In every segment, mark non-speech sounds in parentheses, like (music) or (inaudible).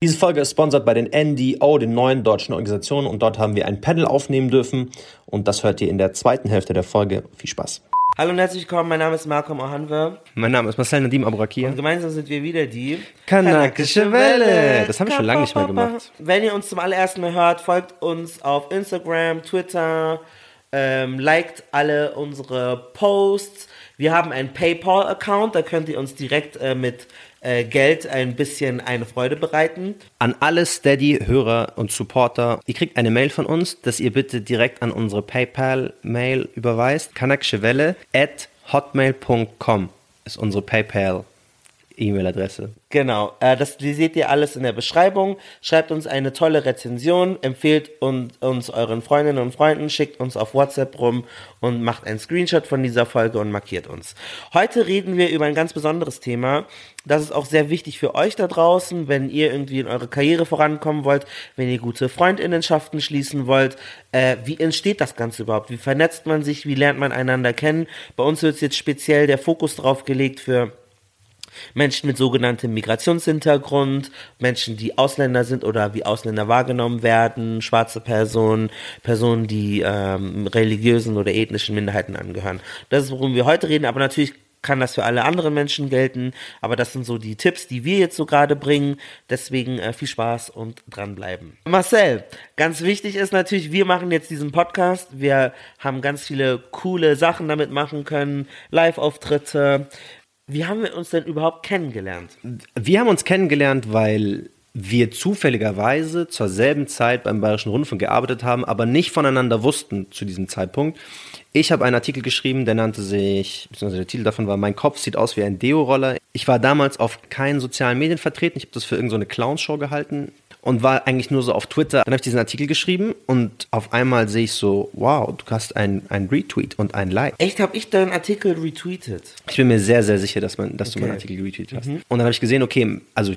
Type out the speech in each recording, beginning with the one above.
Diese Folge ist sponsert bei den NDO, den neuen deutschen Organisationen, und dort haben wir ein Panel aufnehmen dürfen. Und das hört ihr in der zweiten Hälfte der Folge. Viel Spaß. Hallo und herzlich willkommen, mein Name ist Malcolm Ohanwe. Mein Name ist Marcel Nadim Abrakir. Und gemeinsam sind wir wieder die Kanakische Welle. Das habe ich schon lange nicht mehr gemacht. Wenn ihr uns zum allerersten Mal hört, folgt uns auf Instagram, Twitter, ähm, liked alle unsere Posts. Wir haben einen PayPal-Account, da könnt ihr uns direkt äh, mit äh, Geld ein bisschen eine Freude bereiten. An alle Steady-Hörer und Supporter, ihr kriegt eine Mail von uns, dass ihr bitte direkt an unsere PayPal-Mail überweist. Kanakschewelle at hotmail.com ist unsere PayPal. E-Mail-Adresse. Genau, äh, das seht ihr alles in der Beschreibung. Schreibt uns eine tolle Rezension, empfehlt uns, uns euren Freundinnen und Freunden, schickt uns auf WhatsApp rum und macht einen Screenshot von dieser Folge und markiert uns. Heute reden wir über ein ganz besonderes Thema. Das ist auch sehr wichtig für euch da draußen, wenn ihr irgendwie in eure Karriere vorankommen wollt, wenn ihr gute Freundinnenschaften schließen wollt. Äh, wie entsteht das Ganze überhaupt? Wie vernetzt man sich? Wie lernt man einander kennen? Bei uns wird jetzt speziell der Fokus drauf gelegt für Menschen mit sogenanntem Migrationshintergrund, Menschen, die Ausländer sind oder wie Ausländer wahrgenommen werden, schwarze Personen, Personen, die ähm, religiösen oder ethnischen Minderheiten angehören. Das ist, worum wir heute reden, aber natürlich kann das für alle anderen Menschen gelten, aber das sind so die Tipps, die wir jetzt so gerade bringen. Deswegen äh, viel Spaß und dranbleiben. Marcel, ganz wichtig ist natürlich, wir machen jetzt diesen Podcast. Wir haben ganz viele coole Sachen damit machen können, Live-Auftritte. Wie haben wir uns denn überhaupt kennengelernt? Wir haben uns kennengelernt, weil wir zufälligerweise zur selben Zeit beim Bayerischen Rundfunk gearbeitet haben, aber nicht voneinander wussten zu diesem Zeitpunkt. Ich habe einen Artikel geschrieben, der nannte sich, beziehungsweise der Titel davon war Mein Kopf sieht aus wie ein Deo-Roller. Ich war damals auf keinen sozialen Medien vertreten. Ich habe das für irgendeine so Clownshow gehalten und war eigentlich nur so auf Twitter. Dann habe ich diesen Artikel geschrieben und auf einmal sehe ich so, wow, du hast ein, ein Retweet und ein Like. Echt, habe ich deinen Artikel retweetet? Ich bin mir sehr, sehr sicher, dass, man, dass okay. du meinen Artikel retweetet hast. Mhm. Und dann habe ich gesehen, okay, also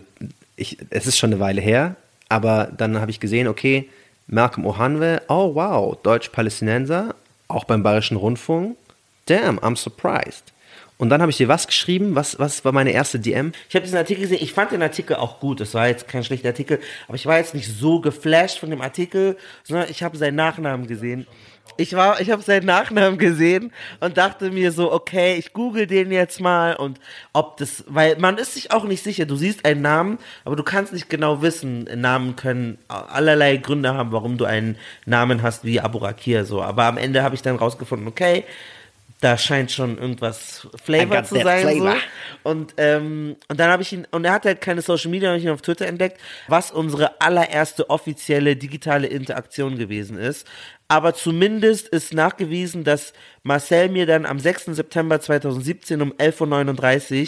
ich, es ist schon eine Weile her, aber dann habe ich gesehen, okay, Malcolm Ohanwe, oh wow, Deutsch-Palästinenser, auch beim Bayerischen Rundfunk. Damn, I'm surprised. Und dann habe ich dir was geschrieben? Was, was war meine erste DM? Ich habe diesen Artikel gesehen. Ich fand den Artikel auch gut. Es war jetzt kein schlechter Artikel, aber ich war jetzt nicht so geflasht von dem Artikel, sondern ich habe seinen Nachnamen gesehen. Ich war, ich habe seinen Nachnamen gesehen und dachte mir so, okay, ich google den jetzt mal und ob das, weil man ist sich auch nicht sicher. Du siehst einen Namen, aber du kannst nicht genau wissen. Namen können allerlei Gründe haben, warum du einen Namen hast wie Abu Rakir so. Aber am Ende habe ich dann rausgefunden, okay, da scheint schon irgendwas Flavor zu sein. Flavor. So. Und, ähm, und dann habe ich ihn, und er hat halt keine Social Media, habe ich ihn auf Twitter entdeckt, was unsere allererste offizielle digitale Interaktion gewesen ist. Aber zumindest ist nachgewiesen, dass Marcel mir dann am 6. September 2017 um 11.39 Uhr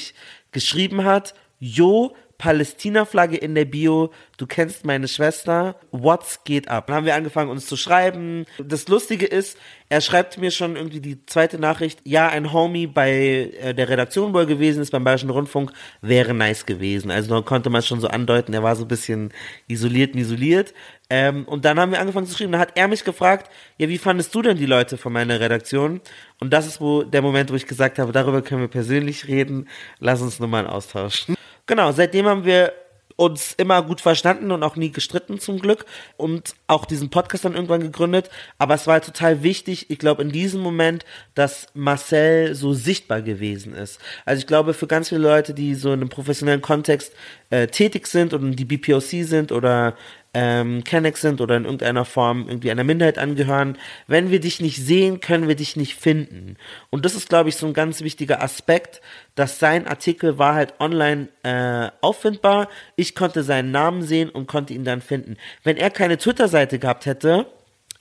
geschrieben hat, Jo, Palästina-Flagge in der Bio, du kennst meine Schwester, what's geht ab? Dann haben wir angefangen, uns zu schreiben. Das Lustige ist, er schreibt mir schon irgendwie die zweite Nachricht, ja, ein Homie bei äh, der Redaktion, wo gewesen ist, beim Bayerischen Rundfunk, wäre nice gewesen. Also da konnte man schon so andeuten, er war so ein bisschen isoliert, isoliert. Ähm, und dann haben wir angefangen zu schreiben. Dann hat er mich gefragt, ja, wie fandest du denn die Leute von meiner Redaktion? Und das ist wo der Moment, wo ich gesagt habe, darüber können wir persönlich reden. Lass uns nur mal austauschen. Genau, seitdem haben wir uns immer gut verstanden und auch nie gestritten zum Glück und auch diesen Podcast dann irgendwann gegründet. Aber es war halt total wichtig, ich glaube in diesem Moment, dass Marcel so sichtbar gewesen ist. Also ich glaube für ganz viele Leute, die so in einem professionellen Kontext äh, tätig sind und die BPOC sind oder ähm, Kennex sind oder in irgendeiner Form irgendwie einer Minderheit angehören, wenn wir dich nicht sehen, können wir dich nicht finden. Und das ist, glaube ich, so ein ganz wichtiger Aspekt, dass sein Artikel war halt online äh, auffindbar. Ich konnte seinen Namen sehen und konnte ihn dann finden. Wenn er keine Twitter-Seite gehabt hätte,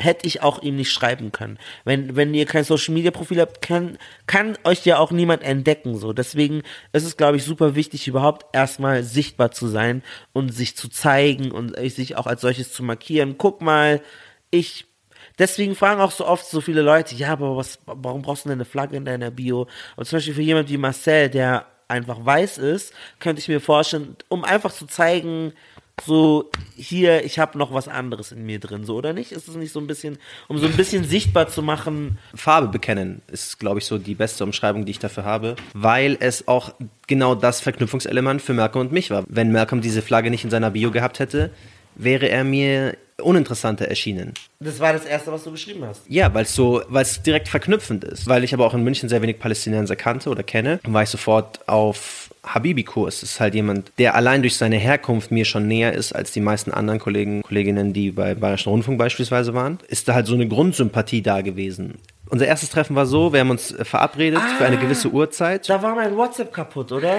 hätte ich auch ihm nicht schreiben können. Wenn, wenn ihr kein Social Media Profil habt, kann, kann euch ja auch niemand entdecken, so. Deswegen ist es, glaube ich, super wichtig, überhaupt erstmal sichtbar zu sein und sich zu zeigen und sich auch als solches zu markieren. Guck mal, ich, deswegen fragen auch so oft so viele Leute, ja, aber was, warum brauchst du denn eine Flagge in deiner Bio? Und zum Beispiel für jemand wie Marcel, der einfach weiß ist, könnte ich mir vorstellen, um einfach zu zeigen, so hier, ich habe noch was anderes in mir drin, so oder nicht? Ist es nicht so ein bisschen, um so ein bisschen sichtbar zu machen? Farbe bekennen ist, glaube ich, so die beste Umschreibung, die ich dafür habe, weil es auch genau das Verknüpfungselement für Malcolm und mich war. Wenn Malcolm diese Flagge nicht in seiner Bio gehabt hätte, wäre er mir uninteressanter erschienen. Das war das erste, was du geschrieben hast. Ja, weil es so, weil es direkt verknüpfend ist. Weil ich aber auch in München sehr wenig Palästinenser kannte oder kenne, war ich sofort auf Habibi-Kurs. Das ist halt jemand, der allein durch seine Herkunft mir schon näher ist als die meisten anderen Kollegen, Kolleginnen, die bei Bayerischen Rundfunk beispielsweise waren. Ist da halt so eine Grundsympathie da gewesen. Unser erstes Treffen war so, wir haben uns verabredet ah, für eine gewisse Uhrzeit. Da war mein WhatsApp kaputt, oder?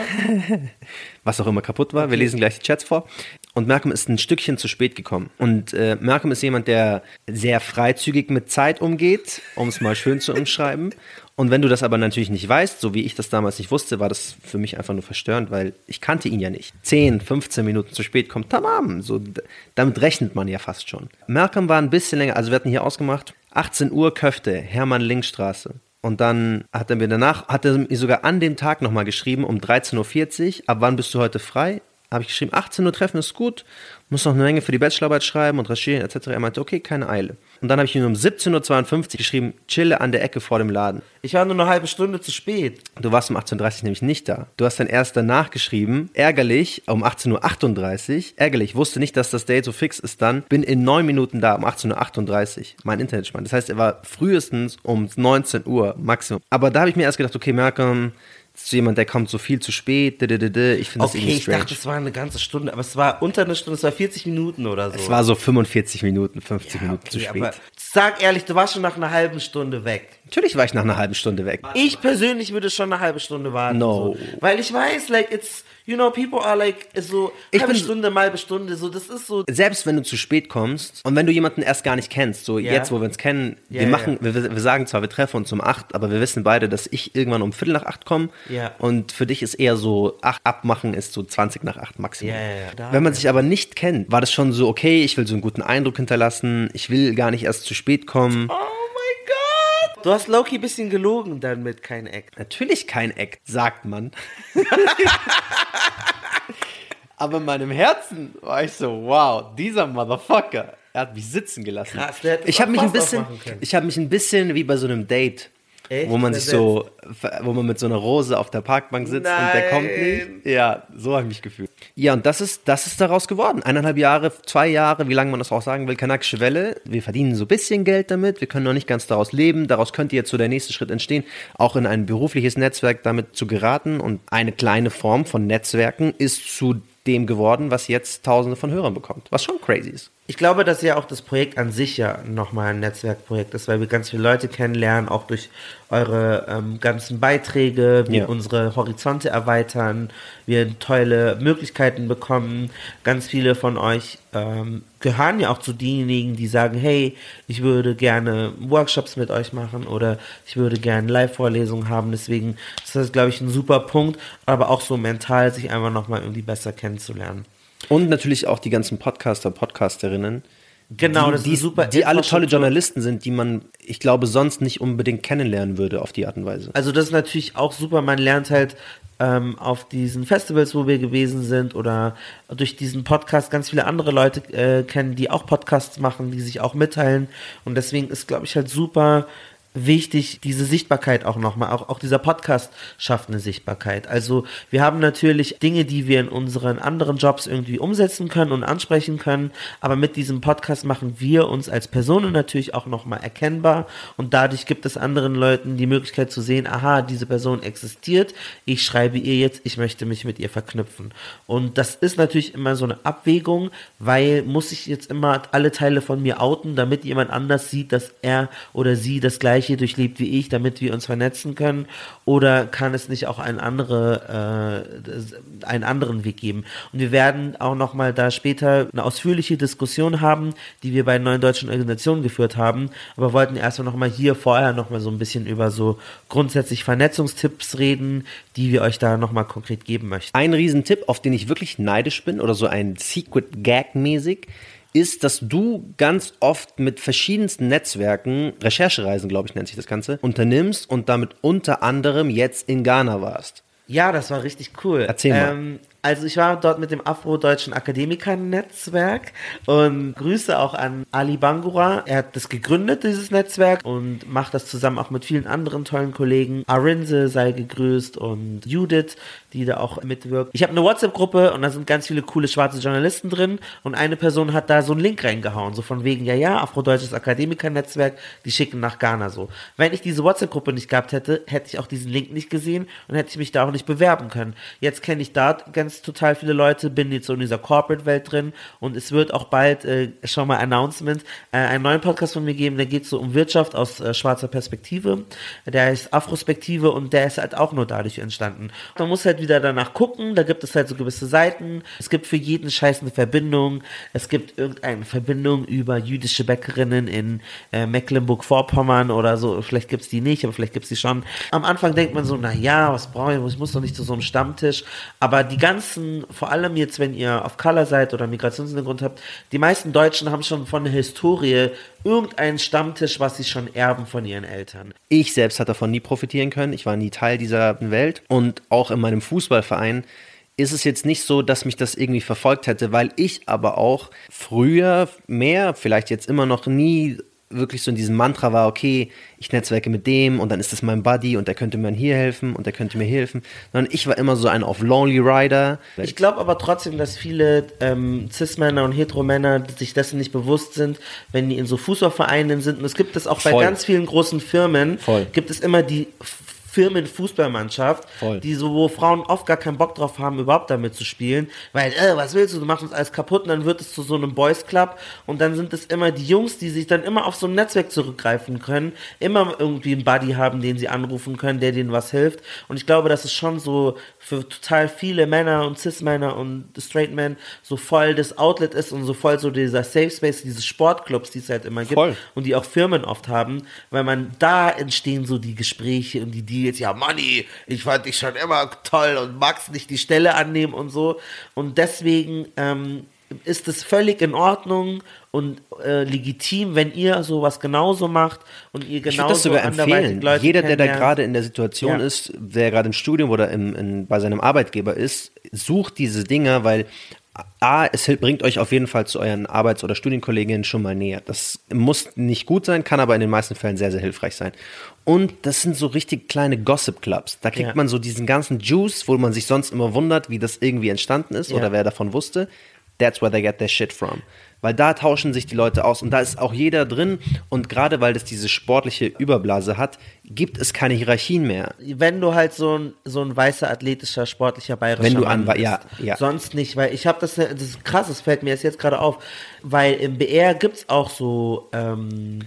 (laughs) Was auch immer kaputt war. Okay. Wir lesen gleich die Chats vor. Und Malcolm ist ein Stückchen zu spät gekommen. Und äh, Malcolm ist jemand, der sehr freizügig mit Zeit umgeht, um es mal schön zu umschreiben. (laughs) Und wenn du das aber natürlich nicht weißt, so wie ich das damals nicht wusste, war das für mich einfach nur verstörend, weil ich kannte ihn ja nicht. 10, 15 Minuten zu spät kommt tamam. So, damit rechnet man ja fast schon. Malcolm war ein bisschen länger, also wir hatten hier ausgemacht, 18 Uhr Köfte, Hermann-Linkstraße. Und dann hat er mir danach, hat er mir sogar an dem Tag nochmal geschrieben, um 13.40 Uhr, ab wann bist du heute frei? Habe ich geschrieben, 18 Uhr treffen ist gut, muss noch eine Menge für die Bachelorarbeit schreiben und recherchieren etc. Er meinte, okay, keine Eile. Und dann habe ich ihm um 17.52 Uhr geschrieben, chille an der Ecke vor dem Laden. Ich war nur eine halbe Stunde zu spät. Du warst um 18.30 Uhr nämlich nicht da. Du hast dann erst danach geschrieben, ärgerlich, um 18.38 Uhr, ärgerlich, wusste nicht, dass das Date so fix ist dann, bin in neun Minuten da, um 18.38 Uhr, mein Internet spannt. Das heißt, er war frühestens um 19 Uhr Maximum. Aber da habe ich mir erst gedacht, okay, Malcolm, zu jemand, der kommt so viel zu spät. Ich finde das okay, irgendwie strange. ich dachte, es war eine ganze Stunde, aber es war unter einer Stunde, es war 40 Minuten oder so. Es war so 45 Minuten, 50 ja, Minuten okay, zu spät. sag ehrlich, du warst schon nach einer halben Stunde weg. Natürlich war ich nach einer halben Stunde weg. Ich persönlich würde schon eine halbe Stunde warten. No. So. Weil ich weiß, like, it's you know, people are like, so ich halbe bin, Stunde, halbe Stunde, so, das ist so. Selbst wenn du zu spät kommst und wenn du jemanden erst gar nicht kennst, so yeah. jetzt, wo wir uns kennen, yeah, wir machen, yeah. wir, wir sagen zwar, wir treffen uns um acht, aber wir wissen beide, dass ich irgendwann um Viertel nach acht komme und für dich ist eher so, acht abmachen ist so 20 nach acht Maximum. Wenn man sich aber nicht kennt, war das schon so, okay, ich will so einen guten Eindruck hinterlassen, ich will gar nicht erst zu spät kommen. Oh. Du hast Loki ein bisschen gelogen dann mit kein Act. Natürlich kein Act, sagt man. (laughs) Aber in meinem Herzen war ich so, wow, dieser Motherfucker, er hat mich sitzen gelassen. Krass, der ich habe mich ein bisschen, ich habe mich ein bisschen wie bei so einem Date Echt? Wo man sich so, wo man mit so einer Rose auf der Parkbank sitzt Nein. und der kommt nicht. Ja, so habe ich mich gefühlt. Ja, und das ist, das ist daraus geworden. Eineinhalb Jahre, zwei Jahre, wie lange man das auch sagen will, kanakische Welle. Wir verdienen so ein bisschen Geld damit. Wir können noch nicht ganz daraus leben. Daraus könnte jetzt so der nächste Schritt entstehen, auch in ein berufliches Netzwerk damit zu geraten. Und eine kleine Form von Netzwerken ist zu dem geworden, was jetzt Tausende von Hörern bekommt. Was schon crazy ist. Ich glaube, dass ja auch das Projekt an sich ja nochmal ein Netzwerkprojekt ist, weil wir ganz viele Leute kennenlernen, auch durch eure ähm, ganzen Beiträge, wir ja. unsere Horizonte erweitern, wir tolle Möglichkeiten bekommen. Ganz viele von euch ähm, gehören ja auch zu denjenigen, die sagen, hey, ich würde gerne Workshops mit euch machen oder ich würde gerne Live-Vorlesungen haben. Deswegen ist das, glaube ich, ein super Punkt, aber auch so mental sich einfach nochmal irgendwie besser kennenzulernen. Und natürlich auch die ganzen Podcaster, Podcasterinnen. Genau, die, das die, ist super. Die alle tolle Journalisten sind, die man, ich glaube, sonst nicht unbedingt kennenlernen würde auf die Art und Weise. Also das ist natürlich auch super. Man lernt halt ähm, auf diesen Festivals, wo wir gewesen sind oder durch diesen Podcast ganz viele andere Leute äh, kennen, die auch Podcasts machen, die sich auch mitteilen. Und deswegen ist, glaube ich, halt super wichtig, diese Sichtbarkeit auch nochmal. Auch, auch dieser Podcast schafft eine Sichtbarkeit. Also wir haben natürlich Dinge, die wir in unseren anderen Jobs irgendwie umsetzen können und ansprechen können, aber mit diesem Podcast machen wir uns als Personen natürlich auch nochmal erkennbar und dadurch gibt es anderen Leuten die Möglichkeit zu sehen, aha, diese Person existiert, ich schreibe ihr jetzt, ich möchte mich mit ihr verknüpfen. Und das ist natürlich immer so eine Abwägung, weil muss ich jetzt immer alle Teile von mir outen, damit jemand anders sieht, dass er oder sie das gleiche gleiche durchlebt wie ich, damit wir uns vernetzen können? Oder kann es nicht auch einen, andere, äh, einen anderen Weg geben? Und wir werden auch nochmal da später eine ausführliche Diskussion haben, die wir bei neuen deutschen Organisationen geführt haben, aber wollten erstmal nochmal hier vorher nochmal so ein bisschen über so grundsätzlich Vernetzungstipps reden, die wir euch da nochmal konkret geben möchten. Ein Riesentipp, auf den ich wirklich neidisch bin oder so ein Secret Gag mäßig, ist, dass du ganz oft mit verschiedensten Netzwerken, Recherchereisen, glaube ich, nennt sich das Ganze, unternimmst und damit unter anderem jetzt in Ghana warst. Ja, das war richtig cool. Erzähl mal. Ähm, Also ich war dort mit dem Afro-Deutschen Akademiker-Netzwerk und Grüße auch an Ali Bangura. Er hat das gegründet, dieses Netzwerk, und macht das zusammen auch mit vielen anderen tollen Kollegen. Arinze sei gegrüßt und Judith, die da auch mitwirkt. Ich habe eine WhatsApp-Gruppe und da sind ganz viele coole schwarze Journalisten drin und eine Person hat da so einen Link reingehauen, so von wegen, ja, ja, Afrodeutsches Akademiker-Netzwerk, die schicken nach Ghana so. Wenn ich diese WhatsApp-Gruppe nicht gehabt hätte, hätte ich auch diesen Link nicht gesehen und hätte ich mich da auch nicht bewerben können. Jetzt kenne ich da ganz total viele Leute, bin jetzt so in dieser Corporate-Welt drin und es wird auch bald, äh, schon mal Announcement, äh, einen neuen Podcast von mir geben, der geht so um Wirtschaft aus äh, schwarzer Perspektive. Der heißt Afrospektive und der ist halt auch nur dadurch entstanden. Man muss halt wieder danach gucken, da gibt es halt so gewisse Seiten. Es gibt für jeden Scheiß eine Verbindung. Es gibt irgendeine Verbindung über jüdische Bäckerinnen in äh, Mecklenburg-Vorpommern oder so. Vielleicht gibt es die nicht, aber vielleicht gibt es die schon. Am Anfang denkt man so, na ja, was brauche ich? Ich muss doch nicht zu so einem Stammtisch. Aber die ganzen, vor allem jetzt, wenn ihr auf Color seid oder Migrationshintergrund habt, die meisten Deutschen haben schon von der Historie irgendeinen Stammtisch, was sie schon erben von ihren Eltern. Ich selbst hatte davon nie profitieren können. Ich war nie Teil dieser Welt. Und auch in meinem Fußballverein ist es jetzt nicht so, dass mich das irgendwie verfolgt hätte, weil ich aber auch früher mehr, vielleicht jetzt immer noch nie wirklich so in diesem Mantra war, okay, ich netzwerke mit dem und dann ist das mein Buddy und der könnte mir hier helfen und der könnte mir helfen. Sondern ich war immer so ein auf Lonely Rider. Ich glaube aber trotzdem, dass viele ähm, Cis-Männer und Heteromänner sich dessen nicht bewusst sind, wenn die in so Fußballvereinen sind. Und es gibt es auch bei Voll. ganz vielen großen Firmen, Voll. gibt es immer die Firmenfußballmannschaft, Voll. die so, wo Frauen oft gar keinen Bock drauf haben, überhaupt damit zu spielen, weil, äh, was willst du, du machst uns alles kaputt und dann wird es zu so einem Boys Club und dann sind es immer die Jungs, die sich dann immer auf so ein Netzwerk zurückgreifen können, immer irgendwie einen Buddy haben, den sie anrufen können, der denen was hilft und ich glaube, das ist schon so für total viele Männer und Cis-Männer und Straight Men so voll das Outlet ist und so voll so dieser Safe Space, diese Sportclubs, die es halt immer gibt Voll. und die auch Firmen oft haben, weil man da entstehen so die Gespräche und die Deals, ja Manni, ich fand dich schon immer toll und magst nicht die Stelle annehmen und so und deswegen ähm, ist es völlig in Ordnung und äh, legitim, wenn ihr sowas genauso macht und ihr Ich genauso sogar anderweitig empfehlen. Leute Jeder, der da gerade in der Situation Ja. ist, der gerade im Studium oder im, in, bei seinem Arbeitgeber ist, sucht diese Dinger, weil A, es bringt euch auf jeden Fall zu euren Arbeits- oder Studienkolleginnen schon mal näher. Das muss nicht gut sein, kann aber in den meisten Fällen sehr, sehr hilfreich sein. Und das sind so richtig kleine Gossip-Clubs. Da kriegt Ja. man so diesen ganzen Juice, wo man sich sonst immer wundert, wie das irgendwie entstanden ist Ja. oder wer davon wusste. That's where they get their shit from. Weil da tauschen sich die Leute aus und da ist auch jeder drin. Und gerade weil das diese sportliche Überblase hat, gibt es keine Hierarchien mehr. wenn du halt so ein, so ein weißer, athletischer, sportlicher bayerischer Wenn du Mann an- bist. ja, ja. Sonst nicht, weil ich habe das, das ist krass, das fällt mir jetzt gerade auf, weil im BR gibt's auch so, ähm,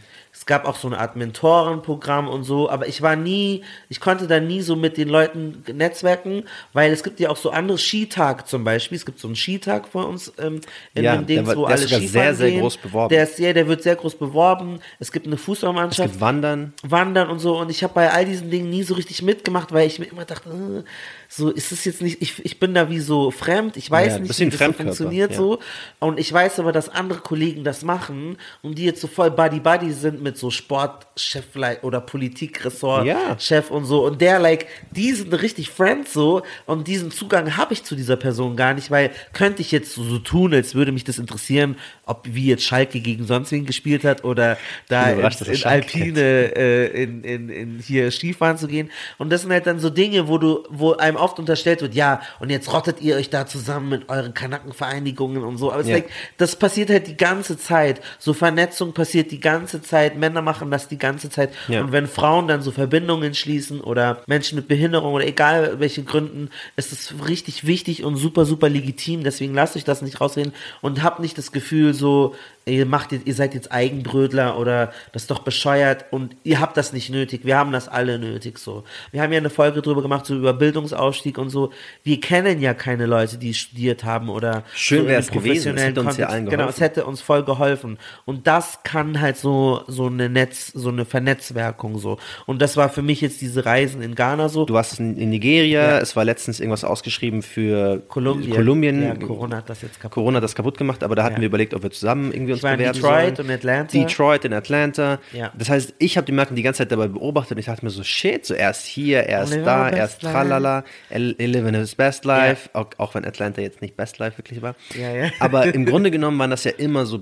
es gab auch so eine Art Mentorenprogramm und so, aber ich war nie, ich konnte da nie so mit den Leuten netzwerken, weil es gibt ja auch so andere Skitag zum Beispiel, es gibt so einen Skitag bei uns ähm, in Ja, dem Dings, wo alle Skifahren sehr, sehr gehen. groß beworben. Der ist sehr, der wird sehr groß beworben. Es gibt eine Es Fußballmannschaft. gibt Wandern. Wandern und so und ich habe bei all diesen Dingen nie so richtig mitgemacht, weil ich mir immer dachte, äh, so ist es jetzt nicht, ich, ich bin da wie so fremd, ich weiß Ja, nicht, wie das so funktioniert ja. so und ich weiß aber, dass andere Kollegen das machen und die jetzt so voll Buddy-Buddy sind mit so Sportchef oder Politikressort Ja. Und so und der like, die sind richtig Friends so und diesen Zugang habe ich zu dieser Person gar nicht, weil könnte ich jetzt so, so tun, als würde mich das interessieren, ob wie jetzt Schalke gegen sonst wen gespielt hat oder da in, in Alpine äh, in, in, in hier Skifahren zu gehen. Und das sind halt dann so Dinge, wo du, wo einem oft unterstellt wird, ja, und jetzt rottet ihr euch da zusammen mit euren Kanackenvereinigungen und so. Aber es Ja. ist like, das passiert halt die ganze Zeit. So Vernetzung passiert die ganze Zeit. Männer machen das die ganze Zeit. Ja. Und wenn Frauen dann so Verbindungen schließen oder Menschen mit Behinderung oder egal welche Gründen, ist es richtig wichtig und super, super legitim. Deswegen lasst euch das nicht rausreden und habt nicht das Gefühl so, ihr macht jetzt, ihr seid jetzt Eigenbrötler oder das ist doch bescheuert und ihr habt das nicht nötig. Wir haben das alle nötig so. Wir haben ja eine Folge drüber gemacht, so über Bildungsausstieg und so. Wir kennen ja keine Leute, die studiert haben oder Schön so wär's einem gewesen. Es hätte uns ja allen Genau, es geholfen. hätte uns voll geholfen. Und das kann halt so, so eine Netz, so eine Vernetzwerkung so. Und das war für mich jetzt diese Reisen in Ghana so. Du warst in, in Nigeria, Ja. es war letztens irgendwas ausgeschrieben für Kolumbien. Kolumbien. Ja, Corona hat das jetzt kaputt. Corona hat das kaputt gemacht, aber da hatten Ja. wir überlegt, ob wir zusammen irgendwie uns Ich war in bewerben Detroit sollen. und Atlanta. Detroit in Atlanta. Ja. Das heißt, ich habe die Malcolm die ganze Zeit dabei beobachtet und ich dachte mir so, shit, so er ist hier, er Living da, er life. tralala, living his best life, auch, auch wenn Atlanta jetzt nicht best life wirklich war. Ja, ja. (laughs) Aber im Grunde genommen waren das ja immer so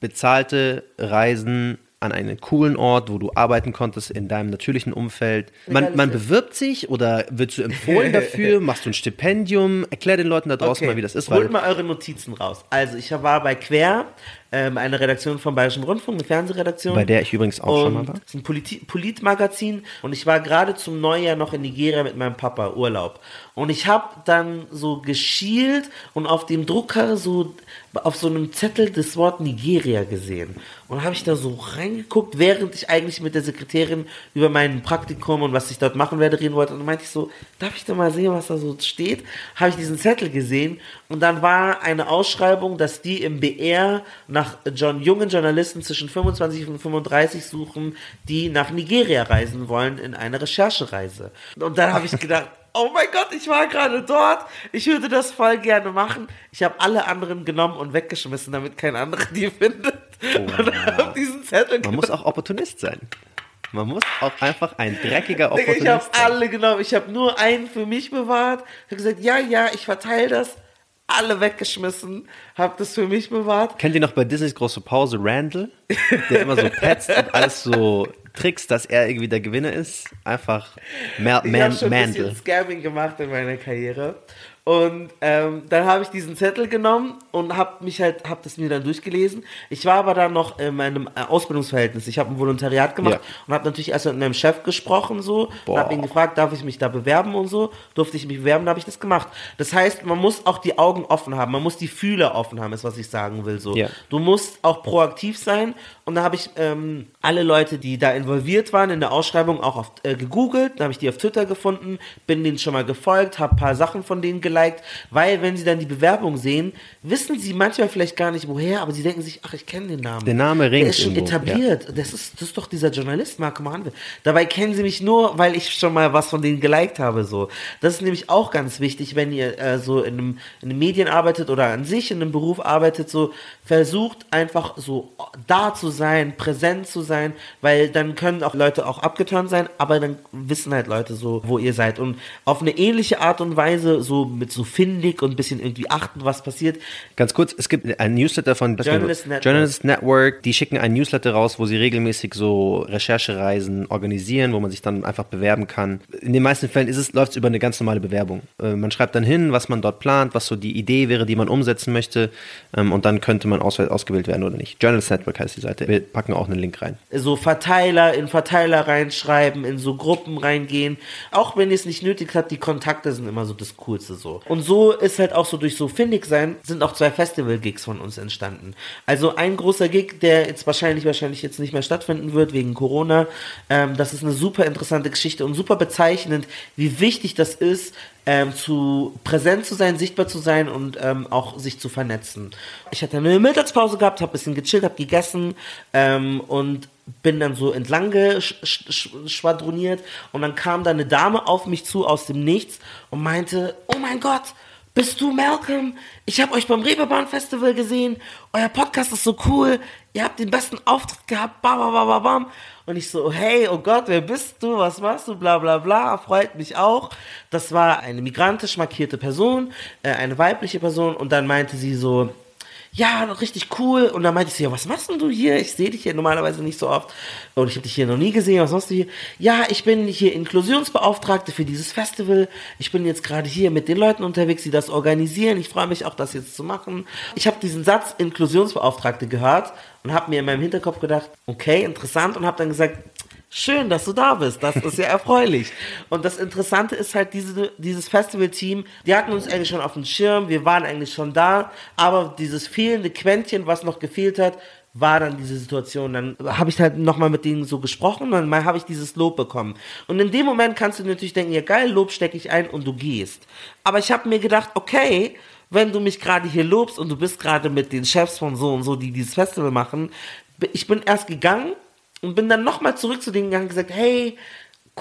bezahlte Reisen an einen coolen Ort, wo du arbeiten konntest in deinem natürlichen Umfeld. Man, man bewirbt sich oder wirst du empfohlen (laughs) dafür? Machst du ein Stipendium? Erklär den Leuten da draußen mal, wie das ist. Holt mal eure Notizen raus. Also, ich war bei Quer, ähm, eine Redaktion vom Bayerischen Rundfunk, eine Fernsehredaktion. bei der ich übrigens auch schon mal Und war. es ist ein Politi Politmagazin und ich war gerade zum Neujahr noch in Nigeria mit meinem Papa Urlaub. Und ich habe dann so geschielt und auf dem Drucker so auf so einem Zettel das Wort Nigeria gesehen. Und habe ich da so reingeguckt, während ich eigentlich mit der Sekretärin über mein Praktikum und was ich dort machen werde reden wollte. Und dann meinte ich so, darf ich da mal sehen, was da so steht? Habe ich diesen Zettel gesehen und dann war eine Ausschreibung, dass die im BR nach John, jungen Journalisten zwischen 25 und 35 suchen, die nach Nigeria reisen wollen in eine Recherchereise. Und dann habe ich (laughs) gedacht, oh mein Gott, ich war gerade dort. Ich würde das voll gerne machen. Ich habe alle anderen genommen und weggeschmissen, damit kein anderer die (laughs) findet. Und habe diesen Zettel Man muss auch Opportunist sein. Man muss auch einfach ein dreckiger Digga, ich habe Opportunist sein. alle genommen. Ich habe nur einen für mich bewahrt. Ich habe gesagt, ja, ja, ich verteile das. Alle weggeschmissen. Habe das für mich bewahrt. Kennt ihr noch bei Disneys große Pause Randall, der immer so petzt und alles so trickst, dass er irgendwie der Gewinner ist? Einfach Ma Ich habe schon ein Mandel. bisschen Scamming gemacht in meiner Karriere. Und ähm, dann habe ich diesen Zettel genommen und habe mich halt, habe das mir dann durchgelesen. Ich war aber dann noch in meinem äh, Ausbildungsverhältnis. Ich habe ein Volontariat gemacht Ja. und habe natürlich erst mit meinem Chef gesprochen so und habe ihn gefragt, darf ich mich da bewerben und so. Durfte ich mich bewerben, da habe ich das gemacht. Das heißt, man muss auch die Augen offen haben, man muss die Fühler offen haben, ist was ich sagen will so. Ja. Du musst auch proaktiv sein. Und da habe ich ähm, alle Leute, die da involviert waren in der Ausschreibung, auch auf, äh, gegoogelt. Da habe ich die auf Twitter gefunden, bin denen schon mal gefolgt, habe ein paar Sachen von denen geliked, weil wenn sie dann die Bewerbung sehen, wissen sie manchmal vielleicht gar nicht woher, aber sie denken sich, ach, ich kenne den Namen. Der Name ringt Der ist schon irgendwo, etabliert. Das, ist, das ist doch dieser Journalist, Marco Mahnke. Dabei kennen sie mich nur, weil ich schon mal was von denen geliked habe. So. Das ist nämlich auch ganz wichtig, wenn ihr äh, so in, einem, in den Medien arbeitet oder an sich in einem Beruf arbeitet, so versucht einfach so da zu sein, präsent zu sein, weil dann können auch Leute auch abgeturnt sein, aber dann wissen halt Leute so, wo ihr seid. Und auf eine ähnliche Art und Weise, so mit so findig und ein bisschen irgendwie achten, was passiert. Ganz kurz, es gibt ein Newsletter von Journalist Network. Journalist Network, die schicken ein Newsletter raus, wo sie regelmäßig so Recherchereisen organisieren, wo man sich dann einfach bewerben kann. In den meisten Fällen ist es, läuft es über eine ganz normale Bewerbung. Äh, man schreibt dann hin, was man dort plant, was so die Idee wäre, die man umsetzen möchte ähm, und dann könnte man aus, ausgewählt werden oder nicht. Journalist Network heißt die Seite. Wir packen auch einen Link rein. so Verteiler in Verteiler reinschreiben, in so Gruppen reingehen. Auch wenn ihr es nicht nötig habt, die Kontakte sind immer so das Coolste so. Und so ist halt auch so durch so findig sein, sind auch zwei Festival-Gigs von uns entstanden. Also ein großer Gig, der jetzt wahrscheinlich, wahrscheinlich jetzt nicht mehr stattfinden wird wegen Corona. Ähm, das ist eine super interessante Geschichte und super bezeichnend, wie wichtig das ist, ähm, zu präsent zu sein, sichtbar zu sein und ähm, auch sich zu vernetzen. Ich hatte eine Mittagspause gehabt, habe ein bisschen gechillt, habe gegessen ähm, und bin dann so entlang geschwadroniert und dann kam da eine Dame auf mich zu aus dem Nichts und meinte, oh mein Gott, bist du Malcolm? Ich habe euch beim Reeperbahn Festival gesehen. Euer Podcast ist so cool. Ihr habt den besten Auftritt gehabt. Bam, bam, bam, bam. Und ich so, hey, oh Gott, wer bist du? Was machst du? Bla, bla, bla. Freut mich auch. Das war eine migrantisch markierte Person, äh, eine weibliche Person. Und dann meinte sie so, ja, richtig cool. Und dann meinte ich so, ja, was machst denn du hier? Ich sehe dich hier normalerweise nicht so oft. Und ich habe dich hier noch nie gesehen. Was machst du hier? Ja, ich bin hier Inklusionsbeauftragte für dieses Festival. Ich bin jetzt gerade hier mit den Leuten unterwegs, die das organisieren. Ich freue mich auch, das jetzt zu machen. Ich habe diesen Satz Inklusionsbeauftragte gehört und habe mir in meinem Hinterkopf gedacht, okay, interessant. Und habe dann gesagt, Schön, dass du da bist. Das ist ja erfreulich. Und das Interessante ist halt, diese, dieses Festival-Team, die hatten uns eigentlich schon auf dem Schirm, wir waren eigentlich schon da, aber dieses fehlende Quäntchen, was noch gefehlt hat, war dann diese Situation. Dann habe ich halt nochmal mit denen so gesprochen und dann habe ich dieses Lob bekommen. Und in dem Moment kannst du natürlich denken, ja geil, Lob stecke ich ein und du gehst. Aber ich habe mir gedacht, okay, wenn du mich gerade hier lobst und du bist gerade mit den Chefs von so und so, die dieses Festival machen, ich bin erst gegangen und bin dann nochmal zurück zu denen gegangen und gesagt, hey,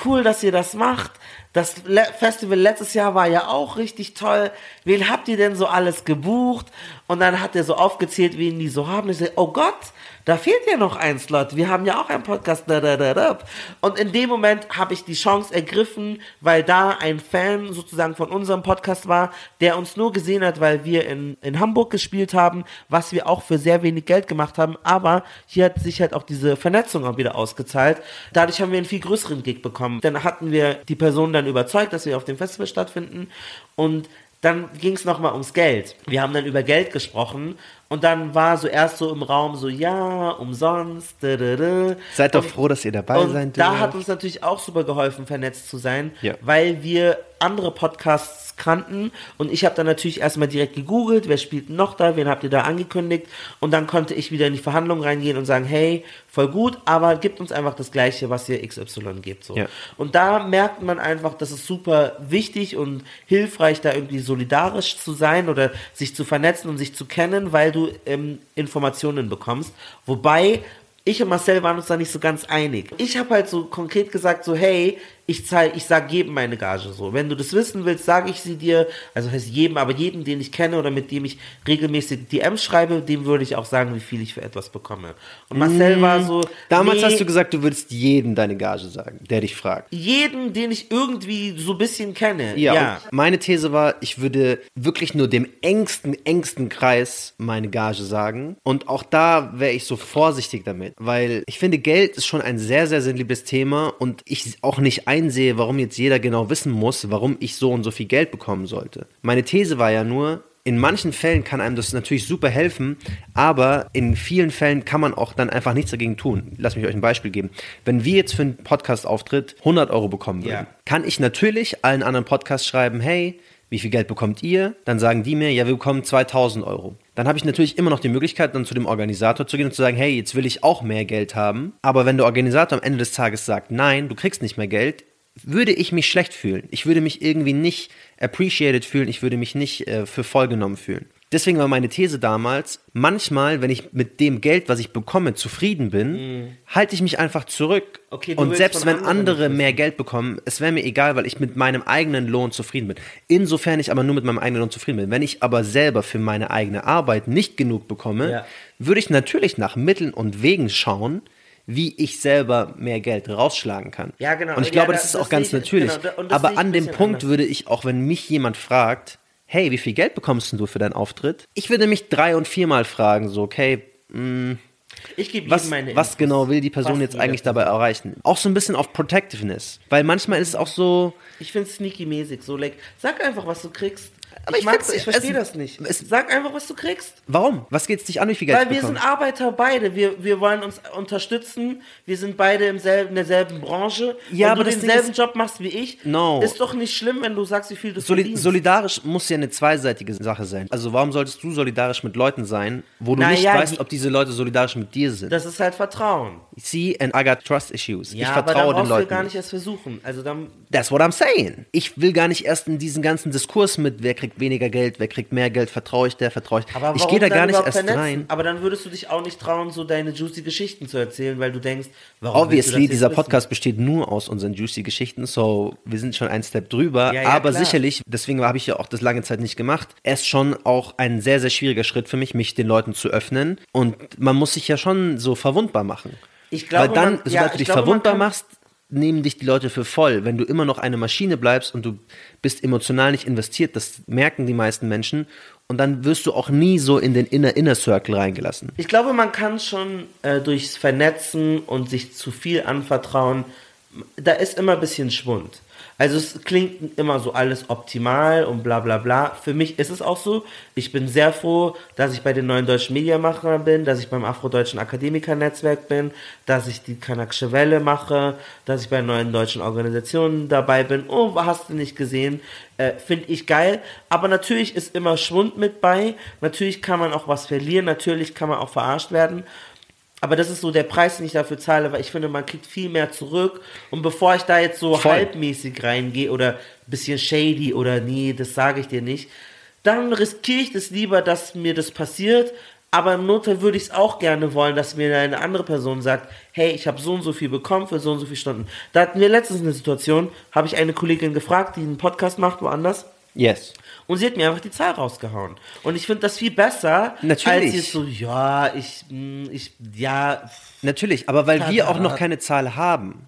cool, dass ihr das macht. Das Festival letztes Jahr war ja auch richtig toll. Wen habt ihr denn so alles gebucht? Und dann hat er so aufgezählt, wen die so haben. Ich so, oh Gott, da fehlt ja noch ein Slot. Wir haben ja auch einen Podcast. Da, da, da, da. Und in dem Moment habe ich die Chance ergriffen, weil da ein Fan sozusagen von unserem Podcast war, der uns nur gesehen hat, weil wir in, in Hamburg gespielt haben, was wir auch für sehr wenig Geld gemacht haben. Aber hier hat sich halt auch diese Vernetzung auch wieder ausgezahlt. Dadurch haben wir einen viel größeren Gig bekommen. Dann hatten wir die Person dann überzeugt, dass wir auf dem Festival stattfinden. Und dann ging es nochmal ums Geld. Wir haben dann über Geld gesprochen und dann war so erst so im Raum so, ja, umsonst. Da, da, da. Seid doch Und- froh, dass ihr dabei und seid. da hat uns natürlich auch super geholfen, vernetzt zu sein, Ja. weil wir andere Podcasts kannten und ich habe dann natürlich erstmal direkt gegoogelt, wer spielt noch da, wen habt ihr da angekündigt und dann konnte ich wieder in die Verhandlungen reingehen und sagen, hey, voll gut, aber gibt uns einfach das gleiche, was ihr XY gibt. So. Ja. Und da merkt man einfach, das ist super wichtig und hilfreich, da irgendwie solidarisch zu sein oder sich zu vernetzen und sich zu kennen, weil du ähm, Informationen bekommst. Wobei ich und Marcel waren uns da nicht so ganz einig. Ich habe halt so konkret gesagt, so hey, ich zahl, ich sag jedem meine Gage so. Wenn du das wissen willst, sage ich sie dir. Also heißt jedem, aber jedem, den ich kenne oder mit dem ich regelmäßig DMs schreibe, dem würde ich auch sagen, wie viel ich für etwas bekomme. Und Marcel war so. Damals nee, hast du gesagt, du würdest jedem deine Gage sagen, der dich fragt. jeden, den ich irgendwie so ein bisschen kenne. Ja, Ja. Meine These war, ich würde wirklich nur dem engsten, engsten Kreis meine Gage sagen. Und auch da wäre ich so vorsichtig damit, weil ich finde, Geld ist schon ein sehr, sehr sensibles Thema und ich auch nicht einsehe, warum jetzt jeder genau wissen muss, warum ich so und so viel Geld bekommen sollte. Meine These war ja nur, in manchen Fällen kann einem das natürlich super helfen, aber in vielen Fällen kann man auch dann einfach nichts dagegen tun. Lass mich euch ein Beispiel geben. Wenn wir jetzt für einen Podcast-Auftritt 100 Euro bekommen würden, Ja. kann ich natürlich allen anderen Podcasts schreiben, hey, wie viel Geld bekommt ihr? Dann sagen die mir, ja, wir bekommen 2000 Euro. Dann habe ich natürlich immer noch die Möglichkeit, dann zu dem Organisator zu gehen und zu sagen, hey, jetzt will ich auch mehr Geld haben. Aber wenn der Organisator am Ende des Tages sagt, nein, du kriegst nicht mehr Geld, würde ich mich schlecht fühlen. Ich würde mich irgendwie nicht appreciated fühlen, ich würde mich nicht äh, für voll genommen fühlen. Deswegen war meine These damals, manchmal, wenn ich mit dem Geld, was ich bekomme, zufrieden bin, halte ich mich einfach zurück. Okay, und selbst wenn andere mehr Geld bekommen, es wäre mir egal, weil ich mit meinem eigenen Lohn zufrieden bin. Insofern ich aber nur mit meinem eigenen Lohn zufrieden bin. Wenn ich aber selber für meine eigene Arbeit nicht genug bekomme, Ja. würde ich natürlich nach Mitteln und Wegen schauen, wie ich selber mehr Geld rausschlagen kann. Ja, genau. Und ich Ja, glaube, das- das ist das auch ganz sehe ich- natürlich. genau, das aber an dem Punkt anders. würde ich, auch wenn mich jemand fragt, hey, wie viel Geld bekommst denn du für deinen Auftritt? Ich würde mich drei- und viermal fragen, so, okay, Ich gebe was, meine was genau will die Person jetzt eigentlich dabei erreichen? Auch so ein bisschen auf Protectiveness. Weil manchmal ist es auch so, Ich finde es sneaky-mäßig. So, like, sag einfach, was du kriegst. Aber ich, ich ich verstehe es- das nicht. es- sag einfach, was du kriegst. warum? Was geht's dich an, wie viel Geld Weil wir bekommst? sind Arbeiter beide. Wir, wir wollen uns unterstützen. Wir sind beide im selben, in derselben Branche. Ja, wenn aber du denselben ist- Job machst wie ich, No. ist doch nicht schlimm, wenn du sagst, wie viel du Soli verdienst. solidarisch muss ja eine zweiseitige Sache sein. Also warum solltest du solidarisch mit Leuten sein, wo du Na nicht ja, weißt, die- ob diese Leute solidarisch mit dir sind? das ist halt Vertrauen. See, and I got trust issues. Ja, ich aber vertraue dann den Leuten gar nicht. erst versuchen. Also dann, That's what I'm saying. Ich will gar nicht erst in diesen ganzen Diskurs mit, wer kriegt weniger Geld, wer kriegt mehr Geld, vertraue ich der, vertraue ich. aber ich gehe da dann gar nicht erst vernetzen? rein. Aber dann würdest du dich auch nicht trauen, so deine juicy Geschichten zu erzählen, weil du denkst, warum Obviously, dieser wissen? Podcast besteht nur aus unseren juicy Geschichten, so wir sind schon einen Step drüber. Ja, ja, aber klar. sicherlich, deswegen habe ich ja auch das lange Zeit nicht gemacht, es ist schon auch ein sehr, sehr schwieriger Schritt für mich, mich den Leuten zu öffnen. Und man muss sich ja schon so verwundbar machen. Ich glaube, Weil dann, man- ja, sobald du ich dich glaube, verwundbar machst, nehmen dich die Leute für voll. Wenn du immer noch eine Maschine bleibst und du bist emotional nicht investiert, das merken die meisten Menschen. Und dann wirst du auch nie so in den Inner Inner Circle reingelassen. Ich glaube, man kann schon äh, durchs Vernetzen und sich zu viel anvertrauen, da ist immer ein bisschen Schwund. Also es klingt immer so alles optimal und bla bla bla. Für mich ist es auch so. Ich bin sehr froh, dass ich bei den neuen deutschen Mediamachern bin, dass ich beim Afrodeutschen Akademikernetzwerk bin, dass ich die Kanakische Welle mache, dass ich bei neuen deutschen Organisationen dabei bin. Oh, hast du nicht gesehen? Äh, Finde ich geil. Aber natürlich ist immer Schwund mit bei. Natürlich kann man auch was verlieren. Natürlich kann man auch verarscht werden. Aber das ist so der Preis, den ich dafür zahle, weil ich finde, man kriegt viel mehr zurück. Und bevor ich da jetzt so Voll. halbmäßig reingehe oder ein bisschen shady oder nee, das sage ich dir nicht, dann riskiere ich das lieber, dass mir das passiert, Aber im Notfall würde ich es auch gerne wollen, dass mir eine andere Person sagt, hey, ich habe so und so viel bekommen für so und so viele Stunden. Da hatten wir letztens eine Situation, habe ich eine Kollegin gefragt, die einen Podcast macht woanders. Yes. Und sie hat mir einfach die Zahl rausgehauen. Und ich finde das viel besser, Natürlich. als jetzt so, ja, ich, mh, ich, ja, Natürlich, aber weil wir auch noch keine Zahl haben.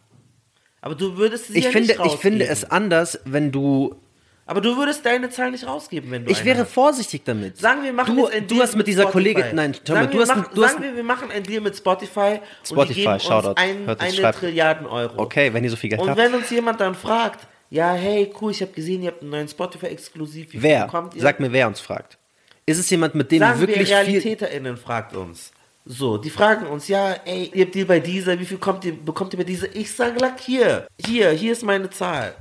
aber du würdest sie Ich ja finde, nicht ich finde rausgeben. es anders, wenn du. Aber du würdest deine Zahl nicht rausgeben, wenn du Ich wäre hast. vorsichtig damit. Sagen wir machen du, du hast mit dieser Spotify. Kollegin. Nein, mal, sagen du wir, hast, machen, du hast sagen wir, wir machen einen Deal mit Spotify und Spotify, die geben uns Shoutout. ein, Hört es, eine schreibt. Trilliarden Euro. Okay, wenn ihr so viel Geld Und habt. wenn uns jemand dann fragt, ja, hey, cool, ich habe gesehen, ihr habt einen neuen Spotify-Exklusiv, Wer? Sag mir, wer uns fragt. Ist es jemand, mit dem Sagen wirklich wir. RealitäterInnen fragt uns. So, die fragen uns, ja, ey, ihr habt Deal bei dieser, wie viel kommt ihr, bekommt ihr bei dieser? Ich sage, lack hier, hier, hier ist meine Zahl.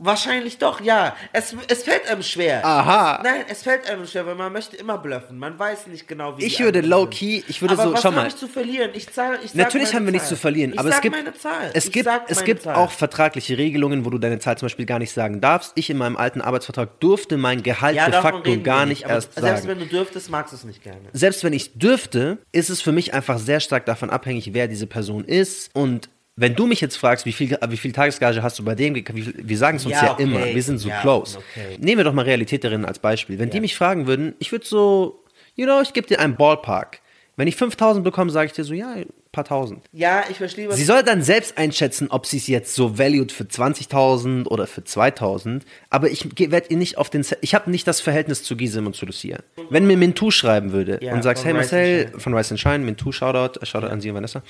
Wahrscheinlich doch, ja. Es, es fällt einem schwer. Aha. Nein, es fällt einem schwer, weil man möchte immer bluffen. Man weiß nicht genau, wie Ich würde low-key- ich würde Aber so- was schau mal. ich zu verlieren? Ich zahle, ich Natürlich haben wir nichts Zahl. zu verlieren, ich aber es gibt, meine Zahl. es gibt, es gibt Zahl. auch vertragliche Regelungen, wo du deine Zahl zum Beispiel gar nicht sagen darfst. Ich in meinem alten Arbeitsvertrag durfte mein Gehalt ja, de facto gar nicht aber erst Selbst sagen. wenn du dürftest, magst du es nicht gerne. Selbst wenn ich dürfte, ist es für mich einfach sehr stark davon abhängig, wer diese Person ist und wenn du mich jetzt fragst, wie viel, wie viel Tagesgage hast du bei dem, viel, wir sagen es uns Ja, ja, okay. immer, wir sind so Ja, close. okay. Nehmen wir doch mal Realitäterinnen als Beispiel. Wenn die mich fragen würden, ich würde so, you know, ich gebe dir einen Ballpark. Wenn ich 5000 bekomme, sage ich dir so, ja, ein paar tausend. Ja, ich verstehe, was Sie soll dann selbst einschätzen, ob sie es jetzt so valued für 20.000 oder für 2.000. Aber ich werde ihr nicht auf den. Ich habe nicht das Verhältnis zu Gisim und zu Lucia. Wenn mir Mintu schreiben würde Ja, und sagst, hey Marcel, von Rice and Shine, Mintu, Shoutout, Shoutout an Sie und Vanessa.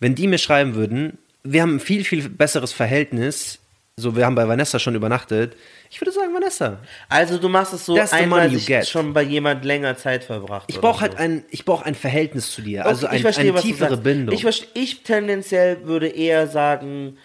Wenn die mir schreiben würden, wir haben ein viel, viel besseres Verhältnis. So, wir haben bei Vanessa schon übernachtet. Ich würde sagen, Vanessa. Also du machst es so That's the einmal money you sich get. schon bei jemand länger Zeit verbracht. Ich brauche halt so. ein, ich brauche ein Verhältnis zu dir. Also Okay, ein, was eine du tiefere. Bindung. Ich, ich tendenziell würde eher sagen,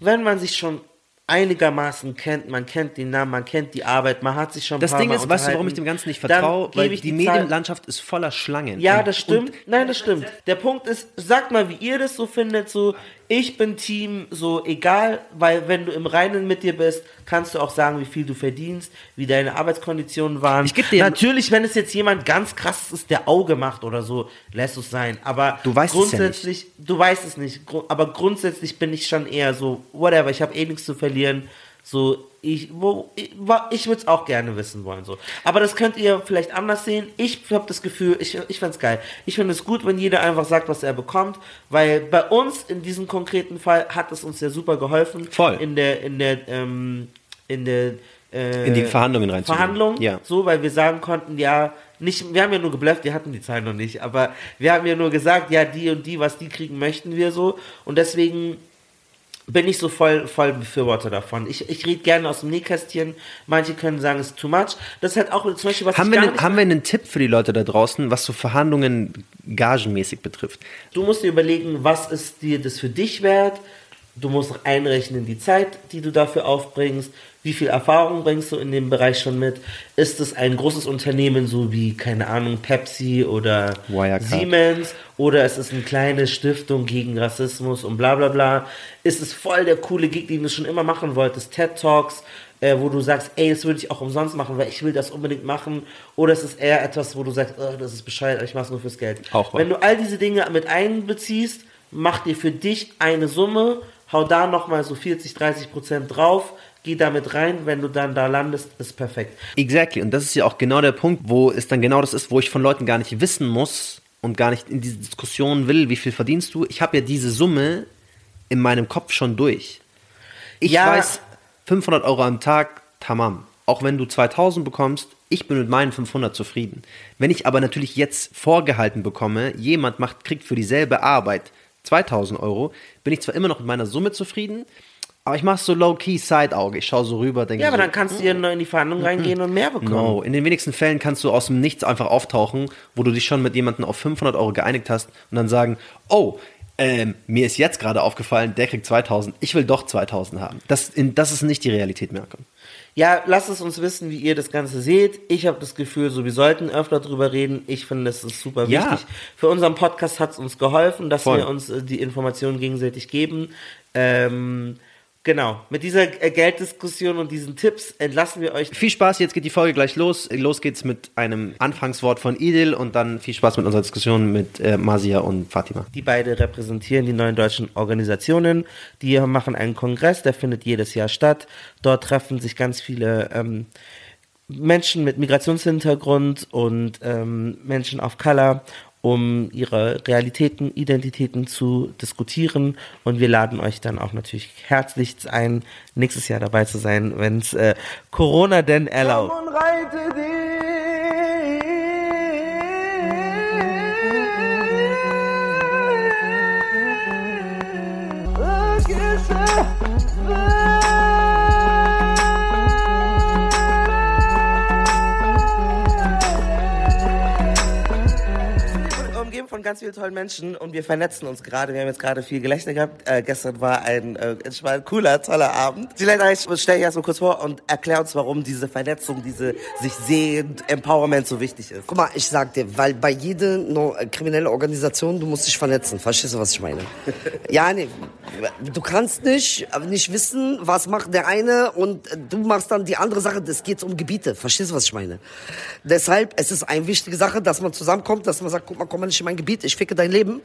wenn man sich schon einigermaßen kennt, man kennt den Namen, man kennt die Arbeit, man hat sich schon ein das Ding Mal ist, weißt du, warum ich dem Ganzen nicht vertraue? Weil die, die Medienlandschaft ist voller Schlangen. Ja, Und- das stimmt. Nein, das stimmt. Der Punkt ist, sagt mal, wie ihr das so findet, so, ich bin Team, so, egal, weil wenn du im Reinen mit dir bist, kannst du auch sagen, wie viel du verdienst, wie deine Arbeitskonditionen waren. Ich geb dir- Natürlich, wenn es jetzt jemand ganz krass ist, der Auge macht oder so, lässt es sein. Aber Du weißt es ja nicht. grundsätzlich, du weißt es nicht, aber grundsätzlich bin ich schon eher so, whatever, ich habe eh nichts zu verlieren. So, ich, wo, ich, ich würde es auch gerne wissen wollen. So. Aber das könnt ihr vielleicht anders sehen. Ich habe das Gefühl, ich, ich find's geil. Ich finde es gut, wenn jeder einfach sagt, was er bekommt, weil bei uns in diesem konkreten Fall hat es uns ja super geholfen. Voll. In der, in der, ähm, in der, äh, In die Verhandlungen reinzugehen. Verhandlung, Ja. so, weil wir sagen konnten, ja, nicht, wir haben ja nur geblufft, wir hatten die Zahlen noch nicht, aber wir haben ja nur gesagt, ja, die und die, was die kriegen, möchten wir so. Und deswegen bin ich so voll, voll Befürworter davon. Ich, ich rede gerne aus dem Nähkästchen. Manche können sagen, es ist too much. Das halt auch zum Beispiel, was Haben wir, einen, haben wir einen Tipp für die Leute da draußen, was so Verhandlungen gagenmäßig betrifft? Du musst dir überlegen, was ist dir das für dich wert. Du musst einrechnen die Zeit, die du dafür aufbringst. Wie viel Erfahrung bringst du in dem Bereich schon mit? Ist es ein großes Unternehmen, so wie, keine Ahnung, Pepsi oder Wirecard. Siemens? Oder ist es eine kleine Stiftung gegen Rassismus und bla bla bla? Ist es voll der coole Gig, den du schon immer machen wolltest? TED Talks, äh, wo du sagst, ey, das würde ich auch umsonst machen, weil ich will das unbedingt machen. Oder ist es eher etwas, wo du sagst, oh, das ist bescheuert, ich mach's nur fürs Geld. Auch wahr. Wenn du all diese Dinge mit einbeziehst, mach dir für dich eine Summe, hau da nochmal so 40, 30 Prozent drauf, geh damit rein, wenn du dann da landest, ist perfekt. Exactly. Und das ist ja auch genau der Punkt, wo es dann genau das ist, wo ich von Leuten gar nicht wissen muss und gar nicht in diese Diskussion will, wie viel verdienst du. Ich habe ja diese Summe in meinem Kopf schon durch. Ich Ja. weiß, 500 Euro am Tag, tamam. Auch wenn du 2000 bekommst, ich bin mit meinen 500 zufrieden. Wenn ich aber natürlich jetzt vorgehalten bekomme, jemand macht, kriegt für dieselbe Arbeit 2000 Euro, bin ich zwar immer noch mit meiner Summe zufrieden, aber ich mache so low-key Side-Auge. Ich schaue so rüber, denke Ja, aber so, dann kannst du ja noch in die Verhandlung reingehen und mehr bekommen. No, in den wenigsten Fällen kannst du aus dem Nichts einfach auftauchen, wo du dich schon mit jemandem auf 500 Euro geeinigt hast und dann sagen, oh, ähm, mir ist jetzt gerade aufgefallen, der kriegt 2000, ich will doch 2000 haben. Das, in, das ist nicht die Realität, Malcolm. Ja, lasst es uns wissen, wie ihr das Ganze seht. Ich habe das Gefühl, so wir sollten öfter drüber reden. Ich finde, das ist super Ja. wichtig. Für unseren Podcast hat es uns geholfen, dass Voll. wir uns äh, die Informationen gegenseitig geben. Ähm, Genau, mit dieser äh, Gelddiskussion und diesen Tipps entlassen wir euch. Viel Spaß, jetzt geht die Folge gleich los. Los geht's mit einem Anfangswort von Idil und dann viel Spaß mit unserer Diskussion mit äh, Masia und Fatima. Die beide repräsentieren die neuen deutschen Organisationen. Die machen einen Kongress, der findet jedes Jahr statt. Dort treffen sich ganz viele ähm, Menschen mit Migrationshintergrund und ähm, Menschen of Color um ihre Realitäten, Identitäten zu diskutieren. Und wir laden euch dann auch natürlich herzlichst ein, nächstes Jahr dabei zu sein, wenn es äh, Corona denn erlaubt. Von ganz vielen tollen Menschen und wir vernetzen uns gerade. Wir haben jetzt gerade viel Gelächter gehabt. Äh, gestern war ein, äh, ein cooler, toller Abend. Silena, ich stelle dich erstmal kurz vor und erklär uns, warum diese Vernetzung, diese sich sehend Empowerment so wichtig ist. Guck mal, ich sag dir, weil bei jeder no, äh, kriminelle Organisation, du musst dich vernetzen. Verstehst du, was ich meine? (laughs) ja, nee, du kannst nicht, äh, nicht wissen, was macht der eine und du machst dann die andere Sache. Das geht um Gebiete. Verstehst du, was ich meine? Deshalb, es ist eine wichtige Sache, dass man zusammenkommt, dass man sagt, guck mal, komm mal nicht in mein Gebiet ich ficke dein Leben,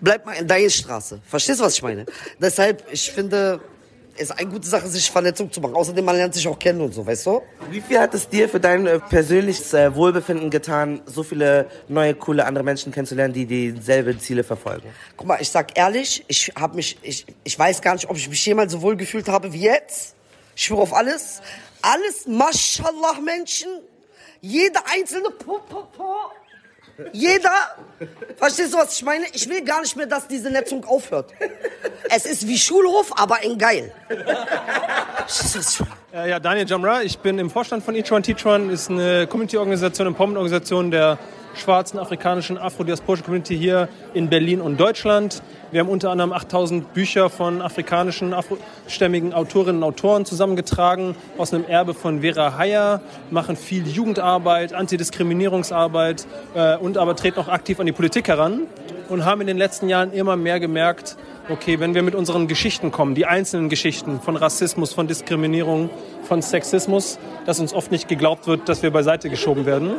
bleib mal in deiner Straße. Verstehst du, was ich meine? Deshalb, ich finde, ist eine gute Sache, sich Vernetzung zu machen. Außerdem, man lernt sich auch kennen und so, weißt du? Wie viel hat es dir für dein äh, persönliches äh, Wohlbefinden getan, so viele neue, coole andere Menschen kennenzulernen, die dieselben Ziele verfolgen? Guck mal, ich sag ehrlich, ich habe mich, ich, ich weiß gar nicht, ob ich mich jemals so wohl gefühlt habe wie jetzt. Ich schwöre auf alles. Alles, mashallah, Menschen. Jeder einzelne, po, po, po. Jeder, verstehst du, was ich meine? Ich will gar nicht mehr, dass diese Netzung aufhört. Es ist wie Schulhof, aber in geil. Ja, Daniel Jamra, ich bin im Vorstand von Each One Teach One, ist eine Community-Organisation, Empowerment-Organisation der schwarzen afrikanischen afrodiasporischen Community hier in Berlin und Deutschland. Wir haben unter anderem 8000 Bücher von afrikanischen, afrostämmigen Autorinnen und Autoren zusammengetragen aus einem Erbe von Vera Heyer, machen viel Jugendarbeit, Antidiskriminierungsarbeit äh, und aber treten auch aktiv an die Politik heran und haben in den letzten Jahren immer mehr gemerkt, okay, wenn wir mit unseren Geschichten kommen, die einzelnen Geschichten von Rassismus, von Diskriminierung, von Sexismus, dass uns oft nicht geglaubt wird, dass wir beiseite geschoben werden.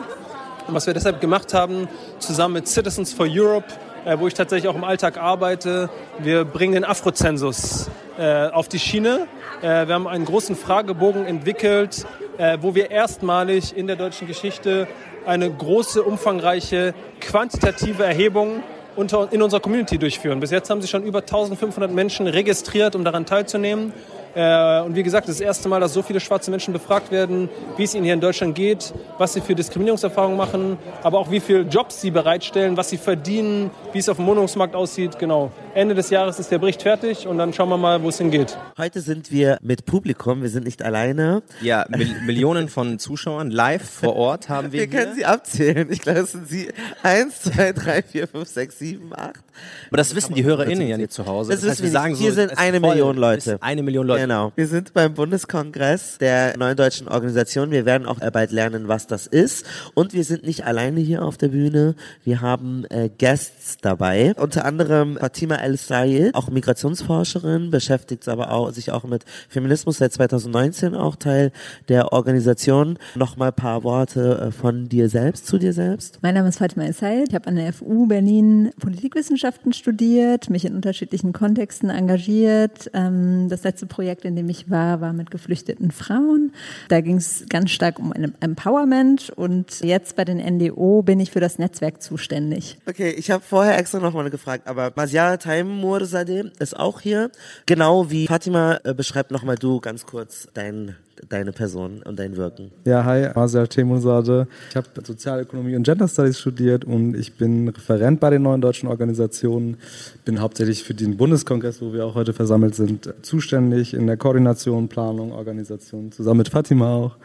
Und was wir deshalb gemacht haben, zusammen mit Citizens for Europe, äh, wo ich tatsächlich auch im Alltag arbeite, wir bringen den Afrozensus äh, auf die Schiene. Äh, wir haben einen großen Fragebogen entwickelt, äh, wo wir erstmalig in der deutschen Geschichte eine große, umfangreiche, quantitative Erhebung unter, in unserer Community durchführen. Bis jetzt haben sich schon über 1500 Menschen registriert, um daran teilzunehmen. Äh, und wie gesagt, das, erste Mal, dass so viele schwarze Menschen befragt werden, wie es ihnen hier in Deutschland geht, was sie für Diskriminierungserfahrungen machen, aber auch wie viele Jobs sie bereitstellen, was sie verdienen, wie es auf dem Wohnungsmarkt aussieht. Genau. Ende des Jahres ist der Bericht fertig und dann schauen wir mal, wo es hingeht. Heute sind wir mit Publikum, wir sind nicht alleine. Ja, Mil Millionen von Zuschauern live vor Ort haben wir. Wir hier. können sie abzählen. Ich glaube, es sind sie eins, zwei, drei, vier, fünf, sechs, sieben, acht. Aber das wissen die HörerInnen ja nicht zu Hause. Das, das heißt, wir sagen hier so, sind eine Million Leute. Eine Million Leute. Genau. Wir sind beim Bundeskongress der neuen deutschen Organisation. Wir werden auch bald lernen, was das ist. Und wir sind nicht alleine hier auf der Bühne. Wir haben äh, Guests dabei. Unter anderem Fatima El Sayed, auch Migrationsforscherin, beschäftigt aber auch, sich auch mit Feminismus seit 2019 auch Teil der Organisation. Nochmal paar Worte äh, von dir selbst zu dir selbst. Mein Name ist Fatima El Sayed. Ich habe an der FU Berlin Politikwissenschaften studiert, mich in unterschiedlichen Kontexten engagiert. Ähm, das letzte Projekt, in dem ich war, war mit geflüchteten Frauen. Da ging es ganz stark um Empowerment und jetzt bei den NDO bin ich für das Netzwerk zuständig. Okay, ich habe vorher extra nochmal gefragt, aber Masia Taimur-Sadeh ist auch hier. Genau wie Fatima, äh, beschreib nochmal du ganz kurz dein deine Person und dein Wirken. Ja, hi, Masia Temusade. Ich habe Sozialökonomie und Gender Studies studiert und ich bin Referent bei den neuen deutschen Organisationen. Bin hauptsächlich für den Bundeskongress, wo wir auch heute versammelt sind, zuständig in der Koordination, Planung, Organisation, zusammen mit Fatima auch.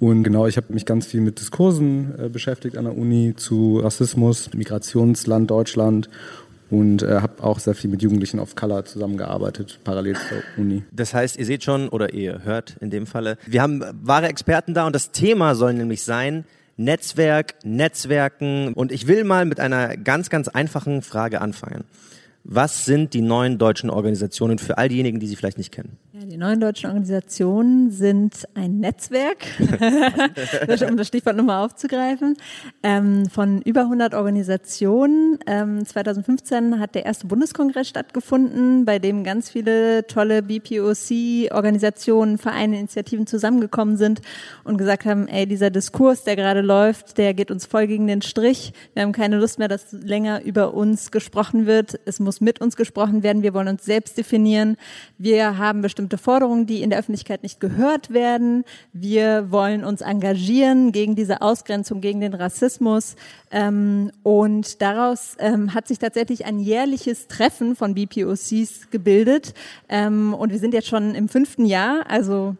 Und genau, ich habe mich ganz viel mit Diskursen äh, beschäftigt an der Uni zu Rassismus, Migrationsland Deutschland und äh, habe auch sehr viel mit Jugendlichen of Color zusammengearbeitet, parallel zur Uni. Das heißt, ihr seht schon oder ihr hört in dem Falle, wir haben wahre Experten da und das Thema soll nämlich sein, Netzwerk, Netzwerken und ich will mal mit einer ganz, ganz einfachen Frage anfangen. Was sind die neuen deutschen Organisationen für all diejenigen, die sie vielleicht nicht kennen? Ja, die neuen deutschen Organisationen sind ein Netzwerk, (laughs) um das Stichwort nochmal aufzugreifen, ähm, von über 100 Organisationen. Ähm, 2015 hat der erste Bundeskongress stattgefunden, bei dem ganz viele tolle BPOC-Organisationen, Vereine, Initiativen zusammengekommen sind und gesagt haben, ey, dieser Diskurs, der gerade läuft, der geht uns voll gegen den Strich. Wir haben keine Lust mehr, dass länger über uns gesprochen wird. Es muss mit uns gesprochen werden. Wir wollen uns selbst definieren. Wir haben bestimmt bestimmte Forderungen, die in der Öffentlichkeit nicht gehört werden. Wir wollen uns engagieren gegen diese Ausgrenzung, gegen den Rassismus. Ähm, und daraus ähm, hat sich tatsächlich ein jährliches Treffen von BPOCs gebildet. Ähm, und wir sind jetzt schon im fünften Jahr, also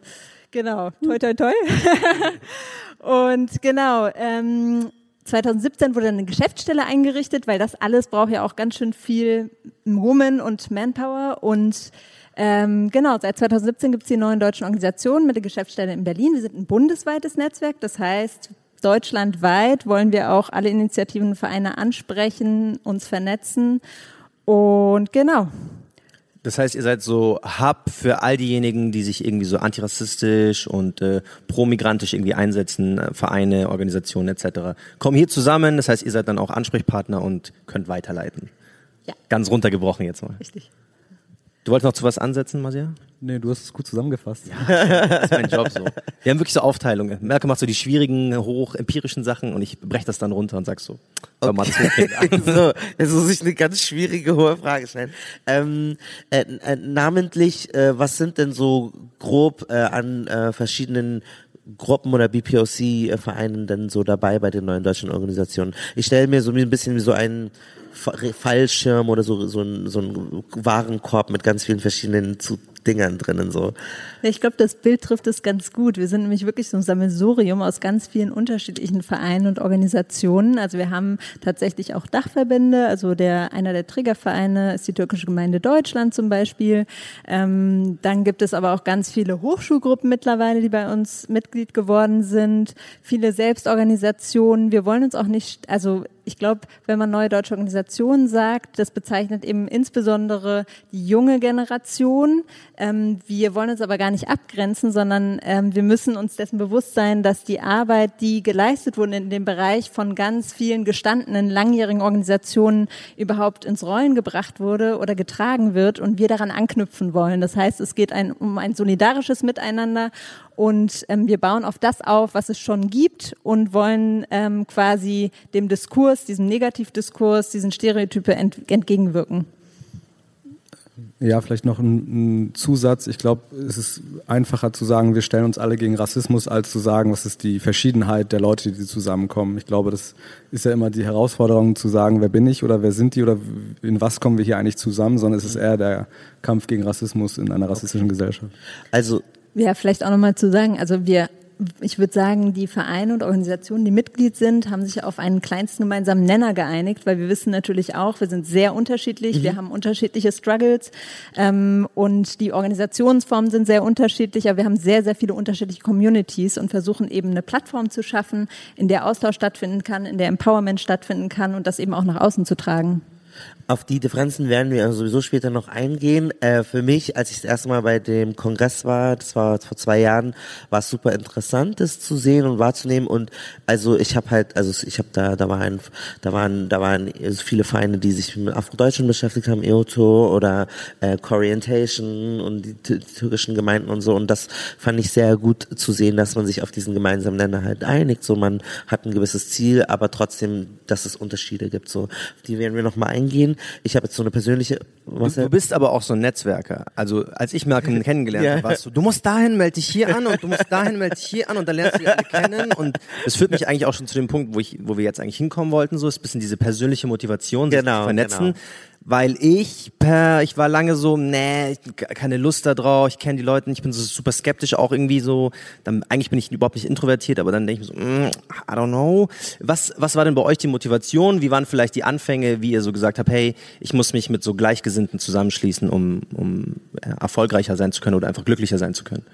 genau, toi toi toi. (laughs) und genau, ähm, 2017 wurde eine Geschäftsstelle eingerichtet, weil das alles braucht ja auch ganz schön viel Woman und Manpower und ähm, genau, seit 2017 gibt es die neuen deutschen Organisationen mit der Geschäftsstelle in Berlin. Wir sind ein bundesweites Netzwerk, das heißt, deutschlandweit wollen wir auch alle Initiativen und Vereine ansprechen, uns vernetzen und genau. Das heißt, ihr seid so Hub für all diejenigen, die sich irgendwie so antirassistisch und äh, pro-migrantisch irgendwie einsetzen, äh, Vereine, Organisationen etc. Kommen hier zusammen, das heißt, ihr seid dann auch Ansprechpartner und könnt weiterleiten. Ja. Ganz runtergebrochen jetzt mal. Richtig. Du wolltest noch zu was ansetzen, Masia? Nee, du hast es gut zusammengefasst. Ja, (laughs) das ist mein Job so. Wir haben wirklich so Aufteilungen. Merke macht so die schwierigen, hoch empirischen Sachen und ich breche das dann runter und sag so, okay. mal (laughs) so, jetzt muss ich eine ganz schwierige, hohe Frage stellen. Ähm, äh, äh, namentlich, äh, was sind denn so grob äh, an äh, verschiedenen Gruppen oder BPOC-Vereinen denn so dabei bei den neuen deutschen Organisationen? Ich stelle mir so ein bisschen wie so einen Fallschirm oder so, so, ein, so ein Warenkorb mit ganz vielen verschiedenen zu Dingern drinnen so. Ich glaube, das Bild trifft es ganz gut. Wir sind nämlich wirklich so ein Sammelsurium aus ganz vielen unterschiedlichen Vereinen und Organisationen. Also wir haben tatsächlich auch Dachverbände. Also der einer der Trägervereine ist die türkische Gemeinde Deutschland zum Beispiel. Ähm, dann gibt es aber auch ganz viele Hochschulgruppen mittlerweile, die bei uns Mitglied geworden sind. Viele Selbstorganisationen. Wir wollen uns auch nicht, also ich glaube, wenn man neue deutsche Organisationen sagt, das bezeichnet eben insbesondere die junge Generation. Ähm, wir wollen uns aber gar nicht abgrenzen, sondern ähm, wir müssen uns dessen bewusst sein, dass die Arbeit, die geleistet wurde in dem Bereich von ganz vielen gestandenen, langjährigen Organisationen überhaupt ins Rollen gebracht wurde oder getragen wird und wir daran anknüpfen wollen. Das heißt, es geht ein, um ein solidarisches Miteinander und ähm, wir bauen auf das auf, was es schon gibt und wollen ähm, quasi dem Diskurs, diesem Negativdiskurs, diesen Stereotype ent entgegenwirken. Ja, vielleicht noch ein, ein Zusatz. Ich glaube, es ist einfacher zu sagen, wir stellen uns alle gegen Rassismus, als zu sagen, was ist die Verschiedenheit der Leute, die zusammenkommen. Ich glaube, das ist ja immer die Herausforderung zu sagen, wer bin ich oder wer sind die oder in was kommen wir hier eigentlich zusammen, sondern es ist eher der Kampf gegen Rassismus in einer rassistischen okay. Gesellschaft. Also ja, vielleicht auch nochmal zu sagen, also wir ich würde sagen, die Vereine und Organisationen, die Mitglied sind, haben sich auf einen kleinsten gemeinsamen Nenner geeinigt, weil wir wissen natürlich auch, wir sind sehr unterschiedlich, mhm. wir haben unterschiedliche Struggles ähm, und die Organisationsformen sind sehr unterschiedlich, aber wir haben sehr, sehr viele unterschiedliche Communities und versuchen eben eine Plattform zu schaffen, in der Austausch stattfinden kann, in der Empowerment stattfinden kann und das eben auch nach außen zu tragen. Auf die Differenzen werden wir sowieso später noch eingehen. Äh, für mich, als ich das erste Mal bei dem Kongress war, das war vor zwei Jahren, war es super interessant, das zu sehen und wahrzunehmen. Und also ich habe halt, also ich habe da, da waren, da waren, da waren viele Vereine, die sich mit Afrodeutschen beschäftigt haben, EOTO oder äh, Corientation und die türkischen Gemeinden und so. Und das fand ich sehr gut zu sehen, dass man sich auf diesen gemeinsamen Nenner halt einigt. So man hat ein gewisses Ziel, aber trotzdem, dass es Unterschiede gibt. So, die werden wir noch mal eingehen. Ich habe jetzt so eine persönliche. Du, du, bist aber auch so ein Netzwerker. Also als ich Malcolm (laughs) kennengelernt ja. habe, warst du, du musst dahin, melde dich hier an und du musst dahin, melde dich hier an und dann lernst du die alle kennen. Und das führt mich eigentlich auch schon zu dem Punkt, wo ich, wo wir jetzt eigentlich hinkommen wollten. So ist ein bisschen diese persönliche Motivation, sich genau, zu vernetzen. Genau weil ich per, ich war lange so, nee, keine Lust da drauf, ich kenne die Leute, ich bin so super skeptisch, auch irgendwie so, dann, eigentlich bin ich überhaupt nicht introvertiert, aber dann denke ich mir so, mm, I don't know. Was, was war denn bei euch die Motivation? Wie waren vielleicht die Anfänge, wie ihr so gesagt habt, hey, ich muss mich mit so Gleichgesinnten zusammenschließen, um, um erfolgreicher sein zu können oder einfach glücklicher sein zu können?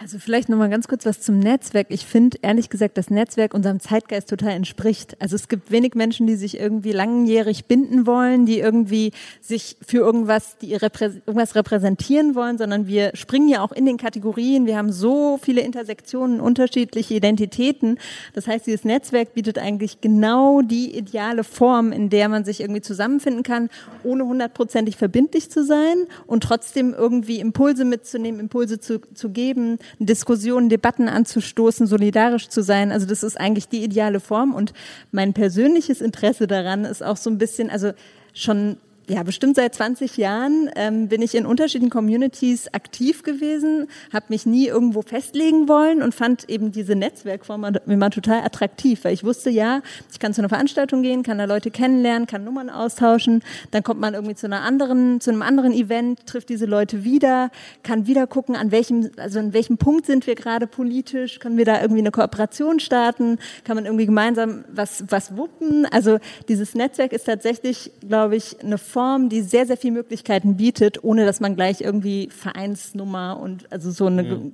Also vielleicht nochmal ganz kurz was zum Netzwerk. Ich finde ehrlich gesagt, das Netzwerk unserem Zeitgeist total entspricht. Also es gibt wenig Menschen, die sich irgendwie langjährig binden wollen, die irgendwie sich für irgendwas, die irgendwas repräsentieren wollen, sondern wir springen ja auch in den Kategorien. Wir haben so viele Intersektionen, unterschiedliche Identitäten. Das heißt, dieses Netzwerk bietet eigentlich genau die ideale Form, in der man sich irgendwie zusammenfinden kann, ohne hundertprozentig verbindlich zu sein und trotzdem irgendwie Impulse mitzunehmen, Impulse zu, zu geben, Diskussionen, Debatten anzustoßen, solidarisch zu sein. Also das ist eigentlich die ideale Form. Und mein persönliches Interesse daran ist auch so ein bisschen, also schon ja, bestimmt seit 20 Jahren ähm, bin ich in unterschiedlichen Communities aktiv gewesen, habe mich nie irgendwo festlegen wollen und fand eben diese Netzwerkform immer total attraktiv, weil ich wusste, ja, ich kann zu einer Veranstaltung gehen, kann da Leute kennenlernen, kann Nummern austauschen, dann kommt man irgendwie zu einer anderen, zu einem anderen Event, trifft diese Leute wieder, kann wieder gucken, an welchem, also an welchem Punkt sind wir gerade politisch, können wir da irgendwie eine Kooperation starten, kann man irgendwie gemeinsam was, was wuppen. Also dieses Netzwerk ist tatsächlich, glaube ich, eine Form, Form, die sehr, sehr viele Möglichkeiten bietet, ohne dass man gleich irgendwie Vereinsnummer und also so eine. Mhm.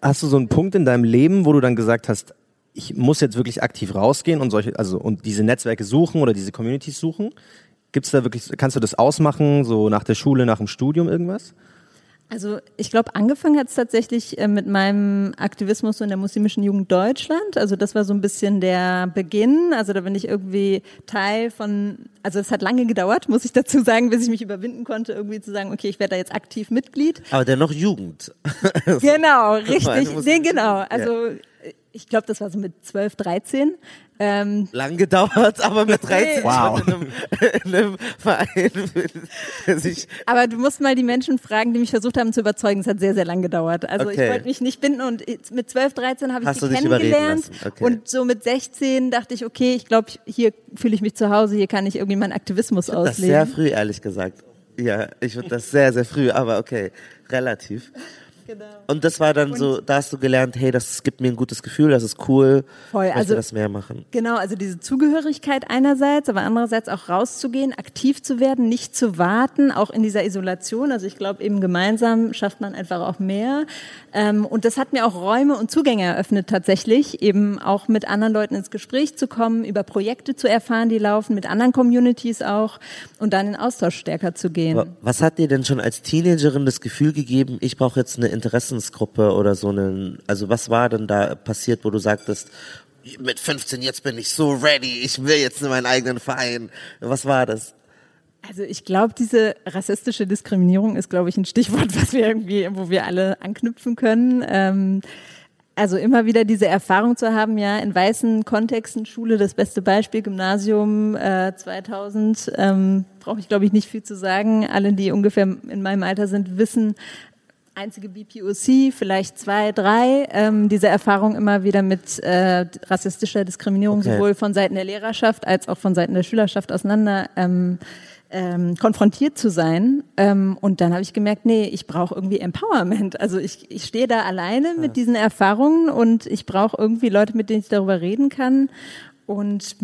Hast du so einen Punkt in deinem Leben, wo du dann gesagt hast, ich muss jetzt wirklich aktiv rausgehen und solche, also und diese Netzwerke suchen oder diese Communities suchen? Gibt's da wirklich, kannst du das ausmachen, so nach der Schule, nach dem Studium irgendwas? Also ich glaube, angefangen hat es tatsächlich äh, mit meinem Aktivismus in der muslimischen Jugend Deutschland. Also das war so ein bisschen der Beginn. Also da bin ich irgendwie Teil von, also es hat lange gedauert, muss ich dazu sagen, bis ich mich überwinden konnte, irgendwie zu sagen, okay, ich werde da jetzt aktiv Mitglied. Aber dennoch Jugend. (laughs) genau, richtig. Nee, genau. Also ja ich glaube, das war so mit 12, 13. Ähm, Lang gedauert, aber mit 13 wow. in, einem, in einem Verein. sich aber du musst mal die Menschen fragen, die mich versucht haben zu überzeugen. Es hat sehr, sehr lang gedauert. Also okay. ich wollte mich nicht binden und mit 12, 13 habe ich sie kennengelernt. Okay. Und so mit 16 dachte ich, okay, ich glaube, hier fühle ich mich zu Hause, hier kann ich irgendwie meinen Aktivismus ich ausleben. Das sehr früh, ehrlich gesagt. Ja, ich finde das sehr, sehr früh, aber okay, relativ. Genau. Und das war dann und so, da hast du gelernt, hey, das gibt mir ein gutes Gefühl, das ist cool, voll, ich also, das mehr machen. Genau, also diese Zugehörigkeit einerseits, aber andererseits auch rauszugehen, aktiv zu werden, nicht zu warten, auch in dieser Isolation. Also ich glaube, eben gemeinsam schafft man einfach auch mehr. Ähm, und das hat mir auch Räume und Zugänge eröffnet tatsächlich, eben auch mit anderen Leuten ins Gespräch zu kommen, über Projekte zu erfahren, die laufen, mit anderen Communities auch und dann in Austausch stärker zu gehen. Was hat dir denn schon als Teenagerin das Gefühl gegeben, ich brauche jetzt eine Interessensgruppe oder so einen, also was war denn da passiert, wo du sagtest, mit 15 jetzt bin ich so ready, ich will jetzt in meinen eigenen Verein. Was war das? Also ich glaube, diese rassistische Diskriminierung ist, glaube ich, ein Stichwort, (laughs) was wir irgendwie, wo wir alle anknüpfen können. Ähm, also immer wieder diese Erfahrung zu haben, ja, in weißen Kontexten, Schule, das beste Beispiel, Gymnasium äh, 2000, ähm, brauche ich glaube ich nicht viel zu sagen. Alle, die ungefähr in meinem Alter sind, wissen, einzige BPOC, vielleicht zwei, drei, ähm, diese Erfahrung immer wieder mit äh, rassistischer Diskriminierung okay. sowohl von Seiten der Lehrerschaft als auch von Seiten der Schülerschaft auseinander ähm, ähm, konfrontiert zu sein. Ähm, und dann habe ich gemerkt, nee, ich brauche irgendwie Empowerment. Also ich, ich stehe da alleine mit diesen Erfahrungen und ich brauche irgendwie Leute, mit denen ich darüber reden kann. Und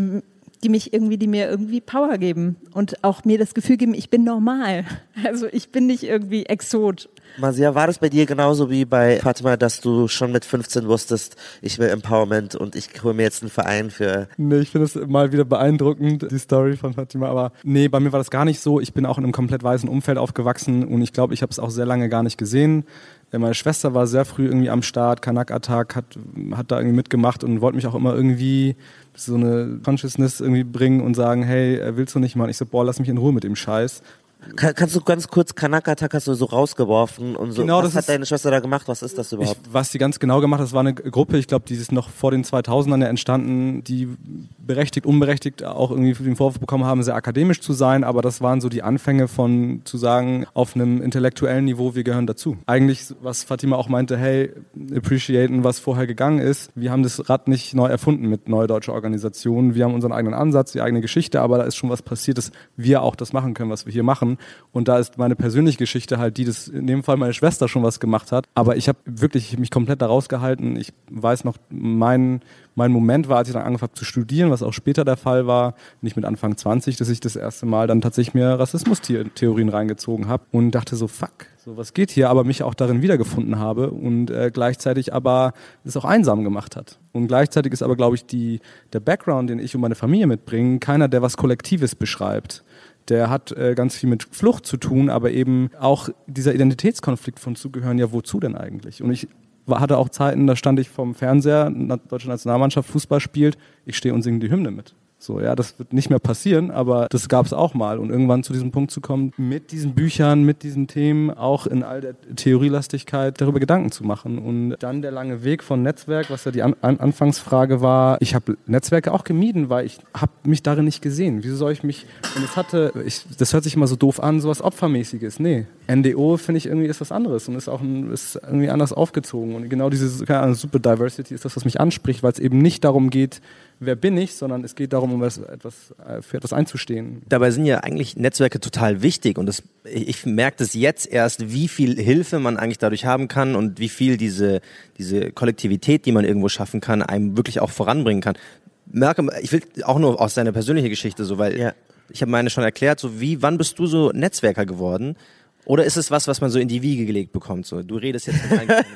die mich irgendwie, die mir irgendwie Power geben und auch mir das Gefühl geben, ich bin normal. (laughs) Also ich bin nicht irgendwie Exot. Masia, war das bei dir genauso wie bei Fatima, dass du schon mit 15 wusstest, ich will Empowerment und ich hole mir jetzt einen Verein für. Nee, ich finde es mal wieder beeindruckend, die Story von Fatima, aber nee, bei mir war das gar nicht so. Ich bin auch in einem komplett weißen Umfeld aufgewachsen und ich glaube, ich habe es auch sehr lange gar nicht gesehen. Äh, meine Schwester war sehr früh irgendwie am Start, Kanak Attack hat, hat da irgendwie mitgemacht und wollte mich auch immer irgendwie so eine Consciousness irgendwie bringen und sagen, hey, äh, willst du nicht mal? Ich so, boah, lass mich in Ruhe mit dem Scheiß. Kann, kannst du ganz kurz, Kanaka-Attack hast du so rausgeworfen und so. Genau, was hat deine Schwester da gemacht? Was ist das überhaupt? Ich, was sie ganz genau gemacht hat, das war eine Gruppe, ich glaube, die ist noch vor den 2000ern entstanden, die berechtigt, unberechtigt auch irgendwie den Vorwurf bekommen haben, sehr akademisch zu sein, aber das waren so die Anfänge von zu sagen, auf einem intellektuellen Niveau, wir gehören dazu. Eigentlich, was Fatima auch meinte, hey, appreciaten, was vorher gegangen ist. Wir haben das Rad nicht neu erfunden mit Neue Deutsche Organisationen. Wir haben unseren eigenen Ansatz, die eigene Geschichte, aber da ist schon was passiert, dass wir auch das machen können, was wir hier machen. Und da ist meine persönliche Geschichte halt die, dass in dem Fall meine Schwester schon was gemacht hat. Aber ich habe wirklich mich komplett da rausgehalten. Ich weiß noch, mein, mein Moment war, als ich dann angefangen habe zu studieren, was auch später der Fall war, nicht mit Anfang 20, dass ich das erste Mal dann tatsächlich mir Rassismustheorien reingezogen habe und dachte so, fuck, so was geht hier, aber mich auch darin wiedergefunden habe und äh, gleichzeitig aber es auch einsam gemacht hat. Und gleichzeitig ist aber, glaube ich, die, der Background, den ich und meine Familie mitbringen, keiner, der was Kollektives beschreibt. Der hat äh, ganz viel mit Flucht zu tun, aber eben auch dieser Identitätskonflikt von zugehören, ja, wozu denn eigentlich? Und ich hatte auch Zeiten, da stand ich vom Fernseher, deutsche Nationalmannschaft Fußball spielt, ich stehe und singe die Hymne mit. So, ja, das wird nicht mehr passieren, aber das gab es auch mal. Und irgendwann zu diesem Punkt zu kommen, mit diesen Büchern, mit diesen Themen, auch in all der Theorielastigkeit darüber Gedanken zu machen. Und dann der lange Weg von Netzwerk, was ja die An An Anfangsfrage war. Ich habe Netzwerke auch gemieden, weil ich habe mich darin nicht gesehen. Wieso soll ich mich, und es hatte, ich, das hört sich immer so doof an, sowas Opfermäßiges. Nee, NDO finde ich irgendwie ist was anderes und ist auch ein, ist irgendwie anders aufgezogen. Und genau diese keine Ahnung, Super Diversity ist das, was mich anspricht, weil es eben nicht darum geht, wer bin ich, sondern es geht darum, um etwas, äh, für etwas einzustehen. Dabei sind ja eigentlich Netzwerke total wichtig und das, ich merke das jetzt erst, wie viel Hilfe man eigentlich dadurch haben kann und wie viel diese, diese Kollektivität, die man irgendwo schaffen kann, einem wirklich auch voranbringen kann. Merke, ich will auch nur aus deiner persönlichen Geschichte so, weil ja. ich habe meine schon erklärt, so wie, wann bist du so Netzwerker geworden? Oder ist es was, was man so in die Wiege gelegt bekommt? So, du redest jetzt mit (laughs)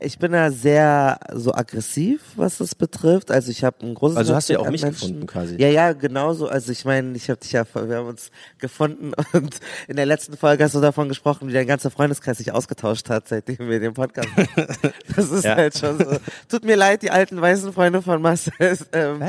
Ich bin da sehr so aggressiv, was das betrifft. Also ich habe ein großes. Also hast du ja auch mich Menschen. gefunden quasi. Ja, ja, genauso. Also ich meine, ich habe dich ja, wir haben uns gefunden (laughs) und in der letzten Folge hast du davon gesprochen, wie dein ganzer Freundeskreis sich ausgetauscht hat, seitdem wir den Podcast. (laughs) das ist ja. halt schon so. Tut mir leid, die alten weißen Freunde von Marcel. Ähm,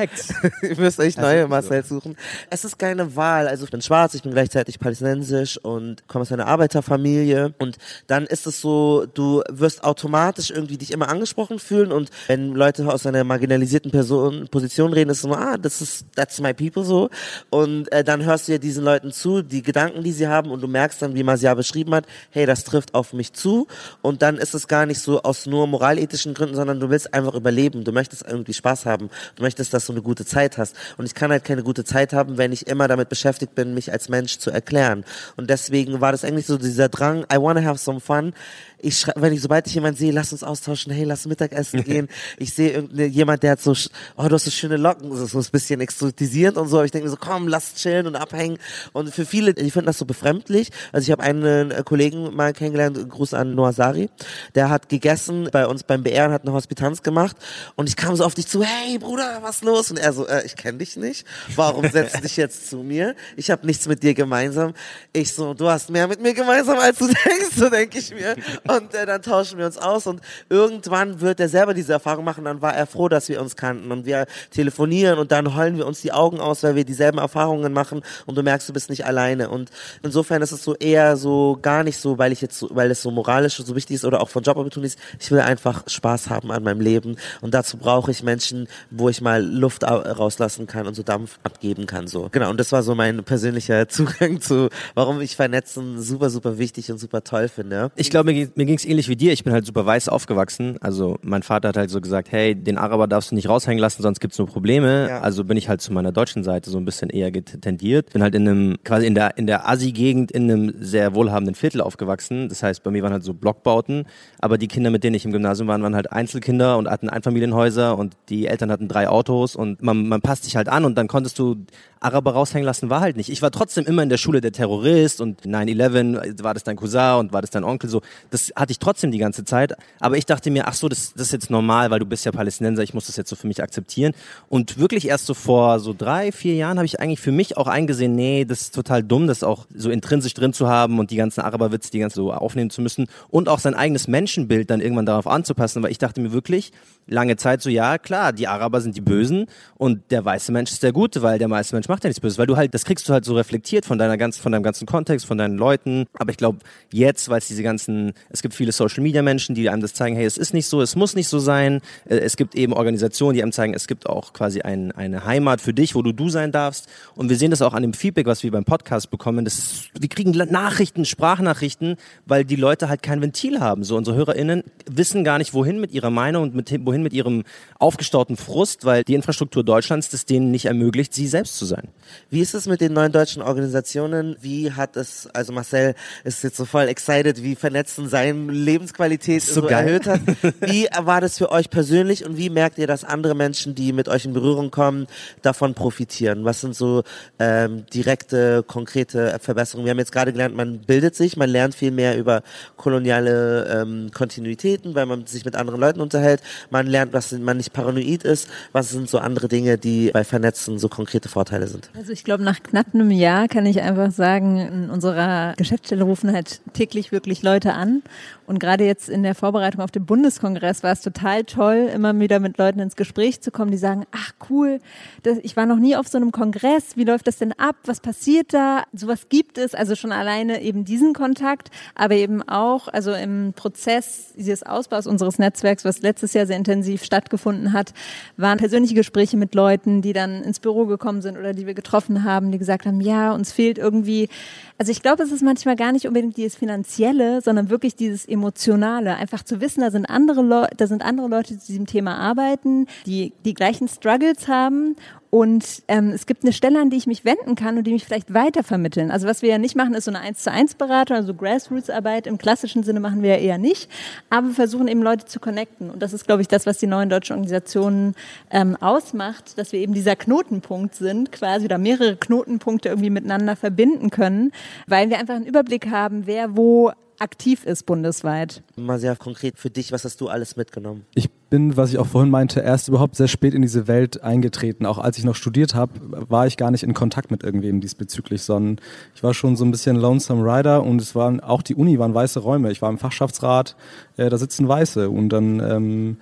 ihr müsst euch neue Marcel suchen. Es ist keine Wahl. Also ich bin schwarz, ich bin gleichzeitig palästinensisch und komme aus einer eine Arbeiterfamilie und dann ist es so, du wirst automatisch irgendwie dich immer angesprochen fühlen und wenn Leute aus einer marginalisierten Person, Position reden, ist es so, ah, das ist, that's my people so. Und äh, dann hörst du ja diesen Leuten zu, die Gedanken, die sie haben und du merkst dann, wie Masia beschrieben hat, hey, das trifft auf mich zu. Und dann ist es gar nicht so aus nur moralethischen Gründen, sondern du willst einfach überleben, du möchtest irgendwie Spaß haben, du möchtest, dass du eine gute Zeit hast. Und ich kann halt keine gute Zeit haben, wenn ich immer damit beschäftigt bin, mich als Mensch zu erklären. Und deswegen war das eigentlich so dieser Drang, I wanna have some fun ich schreibe, wenn ich, sobald ich jemanden sehe, lass uns austauschen, hey, lass Mittagessen (laughs) gehen. Ich sehe jemand, der hat so, oh, du hast so schöne Locken, so, so ein bisschen exotisierend und so. Aber ich denke mir so, komm, lass chillen und abhängen. Und für viele, die finden das so befremdlich. Also ich habe einen äh, Kollegen mal kennengelernt, Gruß an Noah Sari, der hat gegessen bei uns beim BR und hat eine Hospitanz gemacht. Und ich kam so auf dich zu, hey Bruder, was los? Und er so, äh, ich kenne dich nicht. Warum setzt du dich jetzt zu mir? Ich habe nichts mit dir gemeinsam. Ich so, du hast mehr mit mir gemeinsam, als du (laughs) denkst, so denke ich mir. Und äh, dann tauschen wir uns aus und irgendwann wird er selber diese Erfahrung machen. Dann war er froh, dass wir uns kannten und wir telefonieren und dann heulen wir uns die Augen aus, weil wir dieselben Erfahrungen machen und du merkst, du bist nicht alleine. Und insofern ist es so eher so gar nicht so, weil ich jetzt, so, weil es so moralisch so wichtig ist oder auch von Jobopportunities. Ich will einfach Spaß haben an meinem Leben und dazu brauche ich Menschen, wo ich mal Luft rauslassen kann und so Dampf abgeben kann. So genau. Und das war so mein persönlicher (laughs) Zugang zu, warum ich Vernetzen super super wichtig und super toll finde. Ich glaube, mir, mir ging es ähnlich wie dir. Ich bin halt super weiß aufgewachsen. Also mein Vater hat halt so gesagt, hey, den Araber darfst du nicht raushängen lassen, sonst gibt's nur Probleme. Ja. Also bin ich halt zu meiner deutschen Seite so ein bisschen eher tendiert. Bin halt in einem, quasi in der, in der Assi-Gegend in einem sehr wohlhabenden Viertel aufgewachsen. Das heißt, bei mir waren halt so Blockbauten. Aber die Kinder, mit denen ich im Gymnasium war, waren halt Einzelkinder und hatten Einfamilienhäuser und die Eltern hatten drei Autos und man, man passt sich halt an und dann konntest du Araber raushängen lassen, war halt nicht. Ich war trotzdem immer in der Schule der Terrorist und 9-11 war das dein Cousin und war das dein Onkel so. Das hatte ich trotzdem die ganze Zeit. Aber ich dachte mir, ach so, das, das ist jetzt normal, weil du bist ja Palästinenser, ich muss das jetzt so für mich akzeptieren. Und wirklich erst so vor so drei, vier Jahren habe ich eigentlich für mich auch eingesehen, nee, das ist total dumm, das auch so intrinsisch drin zu haben und die ganzen Araberwitze die ganze so aufnehmen zu müssen und auch sein eigenes Menschenbild dann irgendwann darauf anzupassen, weil ich dachte mir wirklich lange Zeit so, ja, klar, die Araber sind die Bösen und der weiße Mensch ist der Gute, weil der weiße Mensch macht ja nichts Böses, weil du halt, das kriegst du halt so reflektiert von deiner ganzen, von deinem ganzen Kontext, von deinen Leuten. Aber ich glaube, jetzt, weil es diese ganzen, es gibt viele Social Media Menschen, die einem das zeigen, hey, es ist nicht so, es muss nicht so sein. Äh, es gibt eben Organisationen, die einem zeigen, es gibt auch quasi ein, eine Heimat für dich, wo du du sein darfst. Und wir sehen das auch an dem Feedback, was wir beim Podcast bekommen. Das ist, wir kriegen Nachrichten, Sprachnachrichten, weil die Leute halt kein Ventil haben. So unsere HörerInnen wissen gar nicht, wohin mit ihrer Meinung und mit, wohin mit ihrem aufgestauten Frust, weil die Infrastruktur Deutschlands das denen nicht ermöglicht, sie selbst zu sein. sein. Wie ist es mit den neuen deutschen Organisationen? Wie hat es, also Marcel ist jetzt so voll excited, wie Vernetzen seine Lebensqualität so, So erhöht hat. (laughs) Wie war das für euch persönlich und wie merkt ihr, dass andere Menschen, die mit euch in Berührung kommen, davon profitieren? Was sind so ähm, direkte, konkrete Verbesserungen? Wir haben jetzt gerade gelernt, man bildet sich, man lernt viel mehr über koloniale ähm, Kontinuitäten, weil man sich mit anderen Leuten unterhält. Man lernt, dass man nicht paranoid ist. Was sind so andere Dinge, die bei Vernetzen so konkrete Vorteile sind? Also ich glaube, nach knapp einem Jahr kann ich einfach sagen, in unserer Geschäftsstelle rufen halt täglich wirklich Leute an. Und gerade jetzt in der Vorbereitung auf den Bundeskongress war es total toll, immer wieder mit Leuten ins Gespräch zu kommen, die sagen, ach cool, das, ich war noch nie auf so einem Kongress, wie läuft das denn ab, was passiert da, sowas gibt es, also schon alleine eben diesen Kontakt, aber eben auch, also im Prozess dieses Ausbaus unseres Netzwerks, was letztes Jahr sehr intensiv stattgefunden hat, waren persönliche Gespräche mit Leuten, die dann ins Büro gekommen sind oder die wir getroffen haben, die gesagt haben, ja, uns fehlt irgendwie, also ich glaube, es ist manchmal gar nicht unbedingt dieses Finanzielle, sondern wirklich dieses Emotionale. Einfach zu wissen, da sind andere Leute, da sind andere Leute, die zu diesem Thema arbeiten, die die gleichen Struggles haben und ähm, es gibt eine Stelle, an die ich mich wenden kann und die mich vielleicht weitervermitteln. Also was wir ja nicht machen, ist so eine 1 zu 1 Beratung, also Grassroots-Arbeit im klassischen Sinne machen wir ja eher nicht. Aber wir versuchen eben Leute zu connecten. Und das ist, glaube ich, das, was die neuen deutschen Organisationen ähm, ausmacht, dass wir eben dieser Knotenpunkt sind, quasi oder mehrere Knotenpunkte irgendwie miteinander verbinden können, weil wir einfach einen Überblick haben, wer wo aktiv ist bundesweit. Mal sehr konkret für dich, was hast du alles mitgenommen? Ich bin, was ich auch vorhin meinte, erst überhaupt sehr spät in diese Welt eingetreten. Auch als ich noch studiert habe, war ich gar nicht in Kontakt mit irgendwem diesbezüglich, sondern ich war schon so ein bisschen Lonesome Rider und es waren auch die Uni waren weiße Räume. Ich war im Fachschaftsrat, äh, da sitzen Weiße und dann ähm,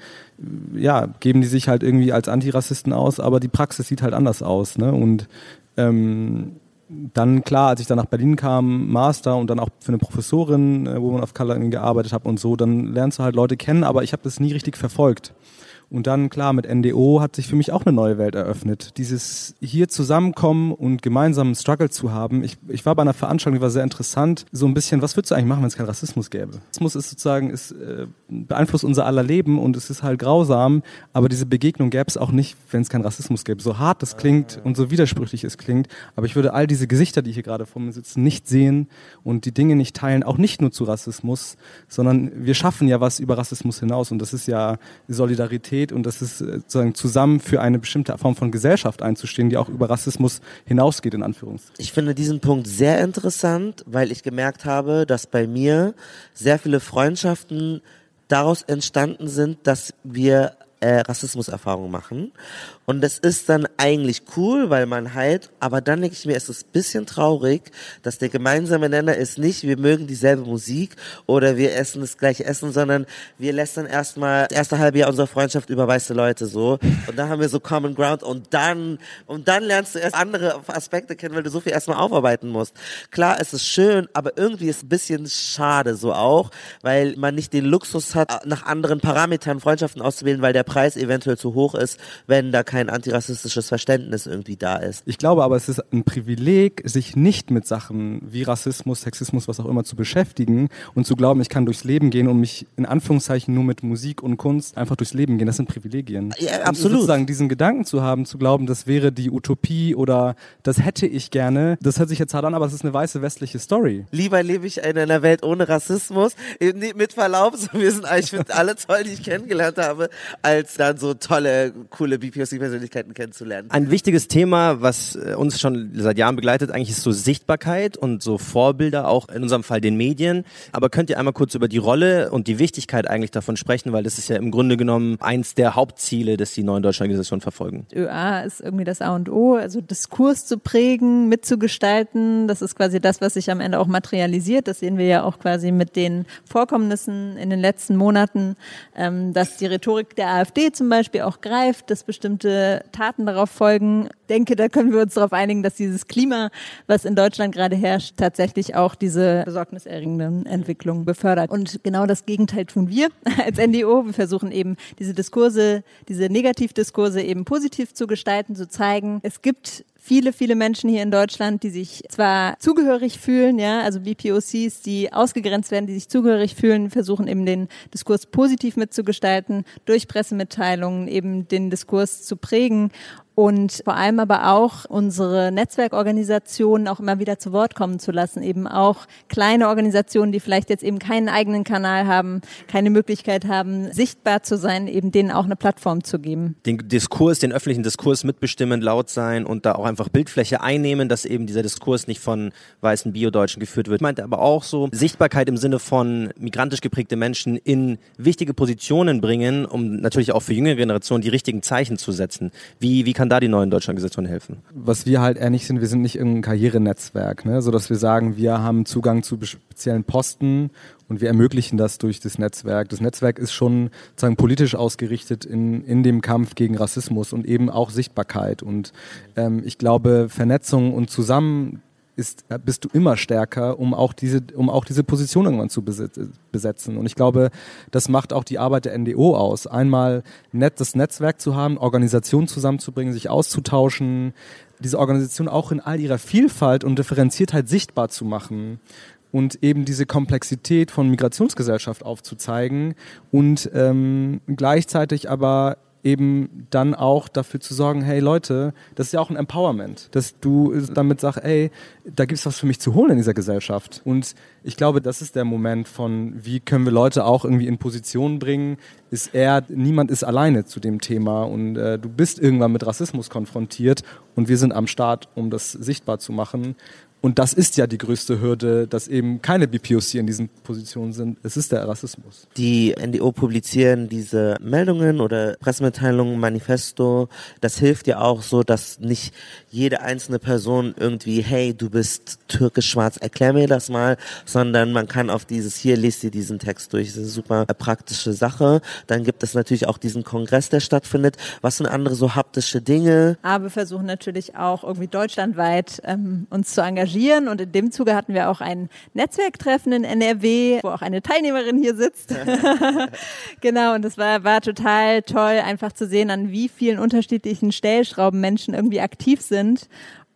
ja geben die sich halt irgendwie als Antirassisten aus, aber die Praxis sieht halt anders aus. Ne? Und ähm, dann klar, als ich dann nach Berlin kam, Master und dann auch für eine Professorin, äh, wo man auf Color gearbeitet habe und so, dann lernst du halt Leute kennen, aber ich habe das nie richtig verfolgt. Und dann, klar, mit NDO hat sich für mich auch eine neue Welt eröffnet. Dieses hier zusammenkommen und gemeinsam einen Struggle zu haben. Ich, ich war bei einer Veranstaltung, die war sehr interessant. So ein bisschen, was würdest du eigentlich machen, wenn es keinen Rassismus gäbe? Rassismus ist sozusagen, ist, äh, beeinflusst unser aller Leben und es ist halt grausam, aber diese Begegnung gäbe es auch nicht, wenn es keinen Rassismus gäbe. So hart das klingt und so widersprüchlich es klingt, aber ich würde all diese Gesichter, die hier gerade vor mir sitzen, nicht sehen und die Dinge nicht teilen, auch nicht nur zu Rassismus, sondern wir schaffen ja was über Rassismus hinaus und das ist ja Solidarität und das ist äh, sozusagen zusammen für eine bestimmte Form von Gesellschaft einzustehen, die auch über Rassismus hinausgeht, in Anführungszeichen. Ich finde diesen Punkt sehr interessant, weil ich gemerkt habe, dass bei mir sehr viele Freundschaften daraus entstanden sind, dass wir äh, Rassismuserfahrungen machen. Und das ist dann eigentlich cool, weil man heilt, aber dann denke ich mir, es ist ein bisschen traurig, dass der gemeinsame Nenner ist nicht, wir mögen dieselbe Musik oder wir essen das gleiche Essen, sondern wir lästern erstmal das erste halbe Jahr unserer Freundschaft über weiße Leute so. Und dann haben wir so Common Ground und dann, und dann lernst du erst andere Aspekte kennen, weil du so viel erstmal aufarbeiten musst. Klar, es ist schön, aber irgendwie ist es ein bisschen schade so auch, weil man nicht den Luxus hat, nach anderen Parametern Freundschaften auszuwählen, weil der Preis eventuell zu hoch ist, wenn da kein antirassistisches Verständnis irgendwie da ist. Ich glaube aber, es ist ein Privileg, sich nicht mit Sachen wie Rassismus, Sexismus, was auch immer zu beschäftigen und zu glauben, ich kann durchs Leben gehen und mich in Anführungszeichen nur mit Musik und Kunst einfach durchs Leben gehen. Das sind Privilegien. Ja, Und absolut. sozusagen diesen Gedanken zu haben, zu glauben, das wäre die Utopie oder das hätte ich gerne, das hört sich jetzt hart an, aber es ist eine weiße westliche Story. Lieber lebe ich in einer Welt ohne Rassismus, mit Verlaub, so, wir sind, ich finde alle toll, die ich kennengelernt habe, als dann so tolle, coole BPOC-Persönlichkeiten kennenzulernen. Ein wichtiges Thema, was äh, uns schon seit Jahren begleitet, eigentlich ist so Sichtbarkeit und so Vorbilder, auch in unserem Fall den Medien. Aber könnt ihr einmal kurz über die Rolle und die Wichtigkeit eigentlich davon sprechen, weil das ist ja im Grunde genommen eins der Hauptziele, das die neuen deutschen Organisationen verfolgen. ÖA ist irgendwie das A und O, also Diskurs zu prägen, mitzugestalten. Das ist quasi das, was sich am Ende auch materialisiert. Das sehen wir ja auch quasi mit den Vorkommnissen in den letzten Monaten, ähm, dass die Rhetorik der AfD zum Beispiel auch greift, dass bestimmte Taten darauf folgen. Denke, da können wir uns darauf einigen, dass dieses Klima, was in Deutschland gerade herrscht, tatsächlich auch diese besorgniserregende Entwicklung befördert. Und genau das Gegenteil tun wir (laughs) als NDO. Wir versuchen eben diese Diskurse, diese Negativdiskurse eben positiv zu gestalten, zu zeigen. Es gibt viele, viele Menschen hier in Deutschland, die sich zwar zugehörig fühlen, ja, also BPOCs, die ausgegrenzt werden, die sich zugehörig fühlen, versuchen eben den Diskurs positiv mitzugestalten, durch Pressemitteilungen eben den Diskurs zu prägen und vor allem aber auch unsere Netzwerkorganisationen auch immer wieder zu Wort kommen zu lassen, eben auch kleine Organisationen, die vielleicht jetzt eben keinen eigenen Kanal haben, keine Möglichkeit haben, sichtbar zu sein, eben denen auch eine Plattform zu geben. Den Diskurs, den öffentlichen Diskurs mitbestimmen, laut sein und da auch einfach Bildfläche einnehmen, dass eben dieser Diskurs nicht von weißen Bio-Deutschen geführt wird. Ich meinte aber auch so Sichtbarkeit im Sinne von migrantisch geprägte Menschen in wichtige Positionen bringen, um natürlich auch für jüngere Generationen die richtigen Zeichen zu setzen. Wie, wie kann da die neuen Organisationen helfen? Was wir halt eher nicht sind, wir sind nicht irgendein Karrierenetzwerk, ne? so dass wir sagen, wir haben Zugang zu speziellen Posten und wir ermöglichen das durch das Netzwerk. Das Netzwerk ist schon sozusagen politisch ausgerichtet in, in dem Kampf gegen Rassismus und eben auch Sichtbarkeit. Und ähm, ich glaube, Vernetzung und zusammen ist, bist du immer stärker, um auch diese, um auch diese Position irgendwann zu besetzen. Und ich glaube, das macht auch die Arbeit der NDO aus. Einmal net, das Netzwerk zu haben, Organisationen zusammenzubringen, sich auszutauschen, diese Organisation auch in all ihrer Vielfalt und Differenziertheit sichtbar zu machen und eben diese Komplexität von Migrationsgesellschaft aufzuzeigen und ähm, gleichzeitig aber eben dann auch dafür zu sorgen, hey Leute, das ist ja auch ein Empowerment, dass du damit sagst, ey, da gibt es was für mich zu holen in dieser Gesellschaft. Und ich glaube, das ist der Moment von, wie können wir Leute auch irgendwie in Positionen bringen, ist eher, niemand ist alleine zu dem Thema und äh, du bist irgendwann mit Rassismus konfrontiert und wir sind am Start, um das sichtbar zu machen. Und das ist ja die größte Hürde, dass eben keine BPOC in diesen Positionen sind. Es ist der Rassismus. Die NDO publizieren diese Meldungen oder Pressemitteilungen, Manifesto. Das hilft ja auch so, dass nicht jede einzelne Person irgendwie, hey, du bist türkisch-schwarz, erklär mir das mal, sondern man kann auf dieses, hier liest ihr diesen Text durch. Das ist eine super praktische Sache. Dann gibt es natürlich auch diesen Kongress, der stattfindet. Was sind andere so haptische Dinge? Aber wir versuchen natürlich auch irgendwie deutschlandweit ähm, uns zu engagieren. Und in dem Zuge hatten wir auch ein Netzwerktreffen in NRW, wo auch eine Teilnehmerin hier sitzt. (laughs) genau, und es war, war total toll, einfach zu sehen, an wie vielen unterschiedlichen Stellschrauben Menschen irgendwie aktiv sind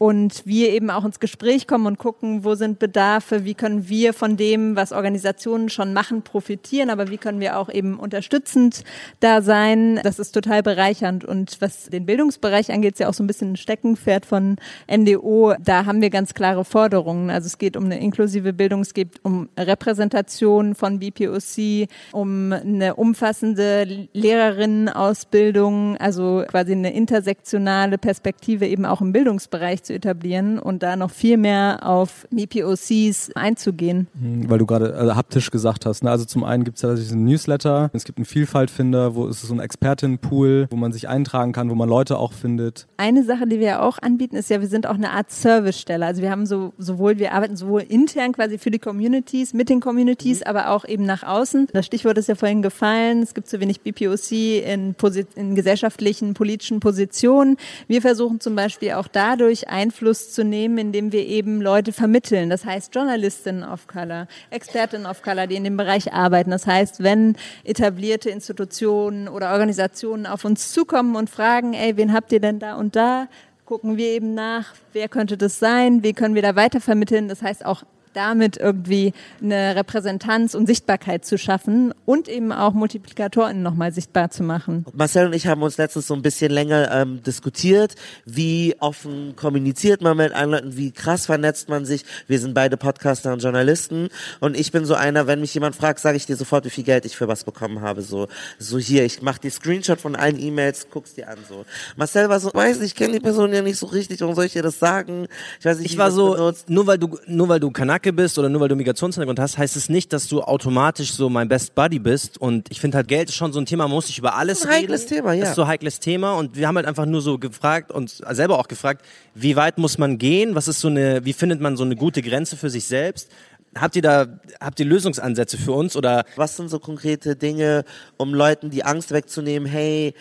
und wir eben auch ins Gespräch kommen und gucken, wo sind Bedarfe, wie können wir von dem, was Organisationen schon machen, profitieren, aber wie können wir auch eben unterstützend da sein. Das ist total bereichernd. Und was den Bildungsbereich angeht, ist ja auch so ein bisschen ein Steckenpferd von NDO. Da haben wir ganz klare Forderungen. Also es geht um eine inklusive Bildung, es geht um Repräsentation von BPOC, um eine umfassende Lehrerinnenausbildung, also quasi eine intersektionale Perspektive eben auch im Bildungsbereich zu etablieren und da noch viel mehr auf BPOCs einzugehen. Hm, weil du gerade also haptisch gesagt hast. Ne? Also zum einen gibt es ja diesen Newsletter, es gibt einen Vielfaltfinder, wo es so ein Expertinnenpool, wo man sich eintragen kann, wo man Leute auch findet. Eine Sache, die wir auch anbieten, ist ja, wir sind auch eine Art Servicestelle. Also wir haben so sowohl, wir arbeiten sowohl intern quasi für die Communities, mit den Communities, mhm. aber auch eben nach außen. Das Stichwort ist ja vorhin gefallen, es gibt zu wenig BPOC in, in gesellschaftlichen, politischen Positionen. Wir versuchen zum Beispiel auch dadurch Einfluss zu nehmen, indem wir eben Leute vermitteln. Das heißt Journalistinnen of Color, Expertinnen of Color, die in dem Bereich arbeiten. Das heißt, wenn etablierte Institutionen oder Organisationen auf uns zukommen und fragen, ey, wen habt ihr denn da und da? Gucken wir eben nach, wer könnte das sein, wie können wir da weitervermitteln. Das heißt auch damit irgendwie eine Repräsentanz und Sichtbarkeit zu schaffen und eben auch Multiplikatoren nochmal sichtbar zu machen. Marcel und ich haben uns letztens so ein bisschen länger ähm, diskutiert, wie offen kommuniziert man mit anderen Leuten, wie krass vernetzt man sich. Wir sind beide Podcaster und Journalisten und ich bin so einer, wenn mich jemand fragt, sage ich dir sofort, wie viel Geld ich für was bekommen habe. So, so hier, ich mache die Screenshot von allen E-Mails, guck's dir an. So, Marcel war so, weiß nicht, ich kenne die Person ja nicht so richtig, warum soll ich dir das sagen? Ich weiß nicht, ich war so, benutzt. nur weil du, nur weil du Kanak Kanake bist oder nur weil du Migrationshintergrund hast, heißt es nicht, dass du automatisch so mein Best Buddy bist. Und ich finde halt, Geld ist schon so ein Thema, man muss sich über alles das ist ein heikles reden. Thema, ja. Das ist so ein heikles Thema. Und wir haben halt einfach nur so gefragt und selber auch gefragt, wie weit muss man gehen? Was ist so eine, wie findet man so eine gute Grenze für sich selbst? Habt ihr da, habt ihr Lösungsansätze für uns oder? Was sind so konkrete Dinge, um Leuten die Angst wegzunehmen? Hey,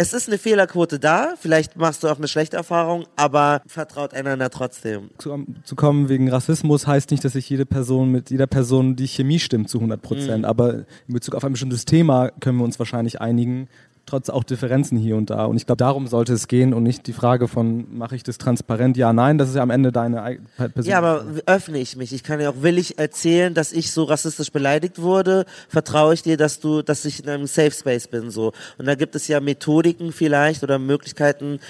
es ist eine Fehlerquote da, vielleicht machst du auch eine schlechte Erfahrung, aber vertraut einander trotzdem. Zu, zu kommen wegen Rassismus heißt nicht, dass sich jede Person mit jeder Person die Chemie stimmt zu 100 Prozent, mhm. aber in Bezug auf ein bestimmtes Thema können wir uns wahrscheinlich einigen trotz auch Differenzen hier und da. Und ich glaube, darum sollte es gehen und nicht die Frage von, mache ich das transparent? Ja, nein, das ist ja am Ende deine persönliche Ja, aber öffne ich mich. Ich kann ja auch willig erzählen, dass ich so rassistisch beleidigt wurde. Vertraue ich dir, dass du, dass ich in einem Safe Space bin, so. Und da gibt es ja Methodiken vielleicht oder Möglichkeiten,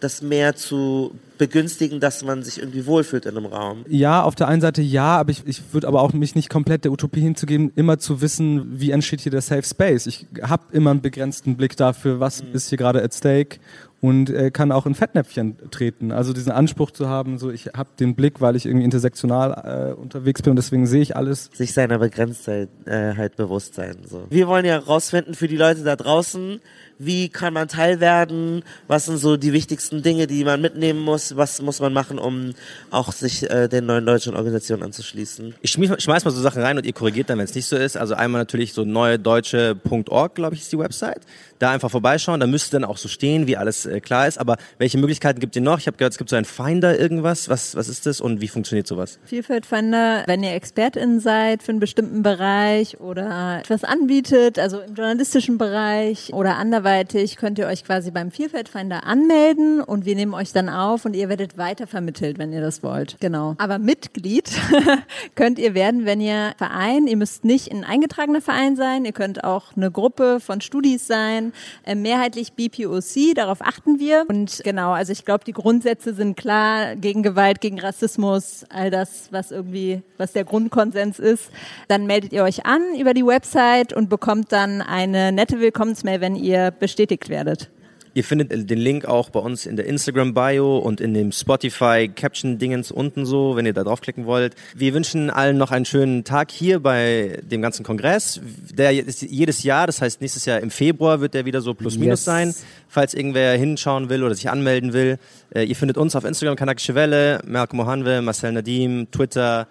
das mehr zu begünstigen, dass man sich irgendwie wohlfühlt in einem Raum. Ja, auf der einen Seite ja, aber ich, ich würde aber auch mich nicht komplett der Utopie hinzugeben, immer zu wissen, wie entsteht hier der Safe Space. Ich habe immer einen begrenzten Blick dafür, was mhm. ist hier gerade at stake und äh, kann auch in Fettnäpfchen treten. Also diesen Anspruch zu haben, so ich habe den Blick, weil ich irgendwie intersektional äh, unterwegs bin und deswegen sehe ich alles. Sich seiner Begrenztheit äh, halt bewusst sein. So. Wir wollen ja rausfinden für die Leute da draußen, wie kann man Teil werden, was sind so die wichtigsten Dinge, die man mitnehmen muss, was muss man machen, um auch sich äh, den neuen deutschen Organisationen anzuschließen. Ich schmeiß mal so Sachen rein und ihr korrigiert dann, wenn es nicht so ist. Also einmal natürlich so neuedeutsche.org, glaube ich, ist die Website. Da einfach vorbeischauen, da müsste dann auch so stehen, wie alles äh, klar ist. Aber welche Möglichkeiten gibt ihr noch? Ich habe gehört, es gibt so einen Finder irgendwas. Was, was ist das und wie funktioniert sowas? Vielfalt Finder, wenn ihr ExpertInnen seid für einen bestimmten Bereich oder etwas anbietet, also im journalistischen Bereich oder anderweitig, könnt ihr euch quasi beim Vielfeldfinder anmelden und wir nehmen euch dann auf und ihr werdet weitervermittelt, wenn ihr das wollt. Genau. Aber Mitglied (laughs) könnt ihr werden, wenn ihr Verein, ihr müsst nicht ein eingetragener Verein sein, ihr könnt auch eine Gruppe von Studis sein, äh, mehrheitlich BPOC, darauf achten wir. Und genau, also ich glaube, die Grundsätze sind klar, gegen Gewalt, gegen Rassismus, all das, was irgendwie, was der Grundkonsens ist. Dann meldet ihr euch an über die Website und bekommt dann eine nette Willkommensmail, wenn ihr bestätigt werdet. Ihr findet den Link auch bei uns in der Instagram-Bio und in dem Spotify-Caption-Dingens unten so, wenn ihr da draufklicken wollt. Wir wünschen allen noch einen schönen Tag hier bei dem ganzen Kongress. Der ist jedes Jahr, das heißt nächstes Jahr im Februar wird der wieder so plus minus yes. sein, falls irgendwer hinschauen will oder sich anmelden will. Äh, ihr findet uns auf Instagram, Kanakische Welle, Malcolm Mohanwe, Marcel Nadim, Twitter,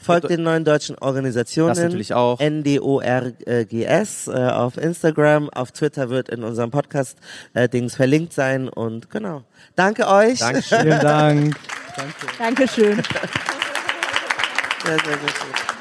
Folgt den neuen deutschen Organisationen. Das natürlich auch. NDORGS äh, auf Instagram, auf Twitter wird in unserem Podcast äh, Dings verlinkt sein und genau. Danke euch. Dankeschön. Vielen Dank. (laughs) Danke. Dankeschön. (laughs) Sehr, sehr, sehr schön.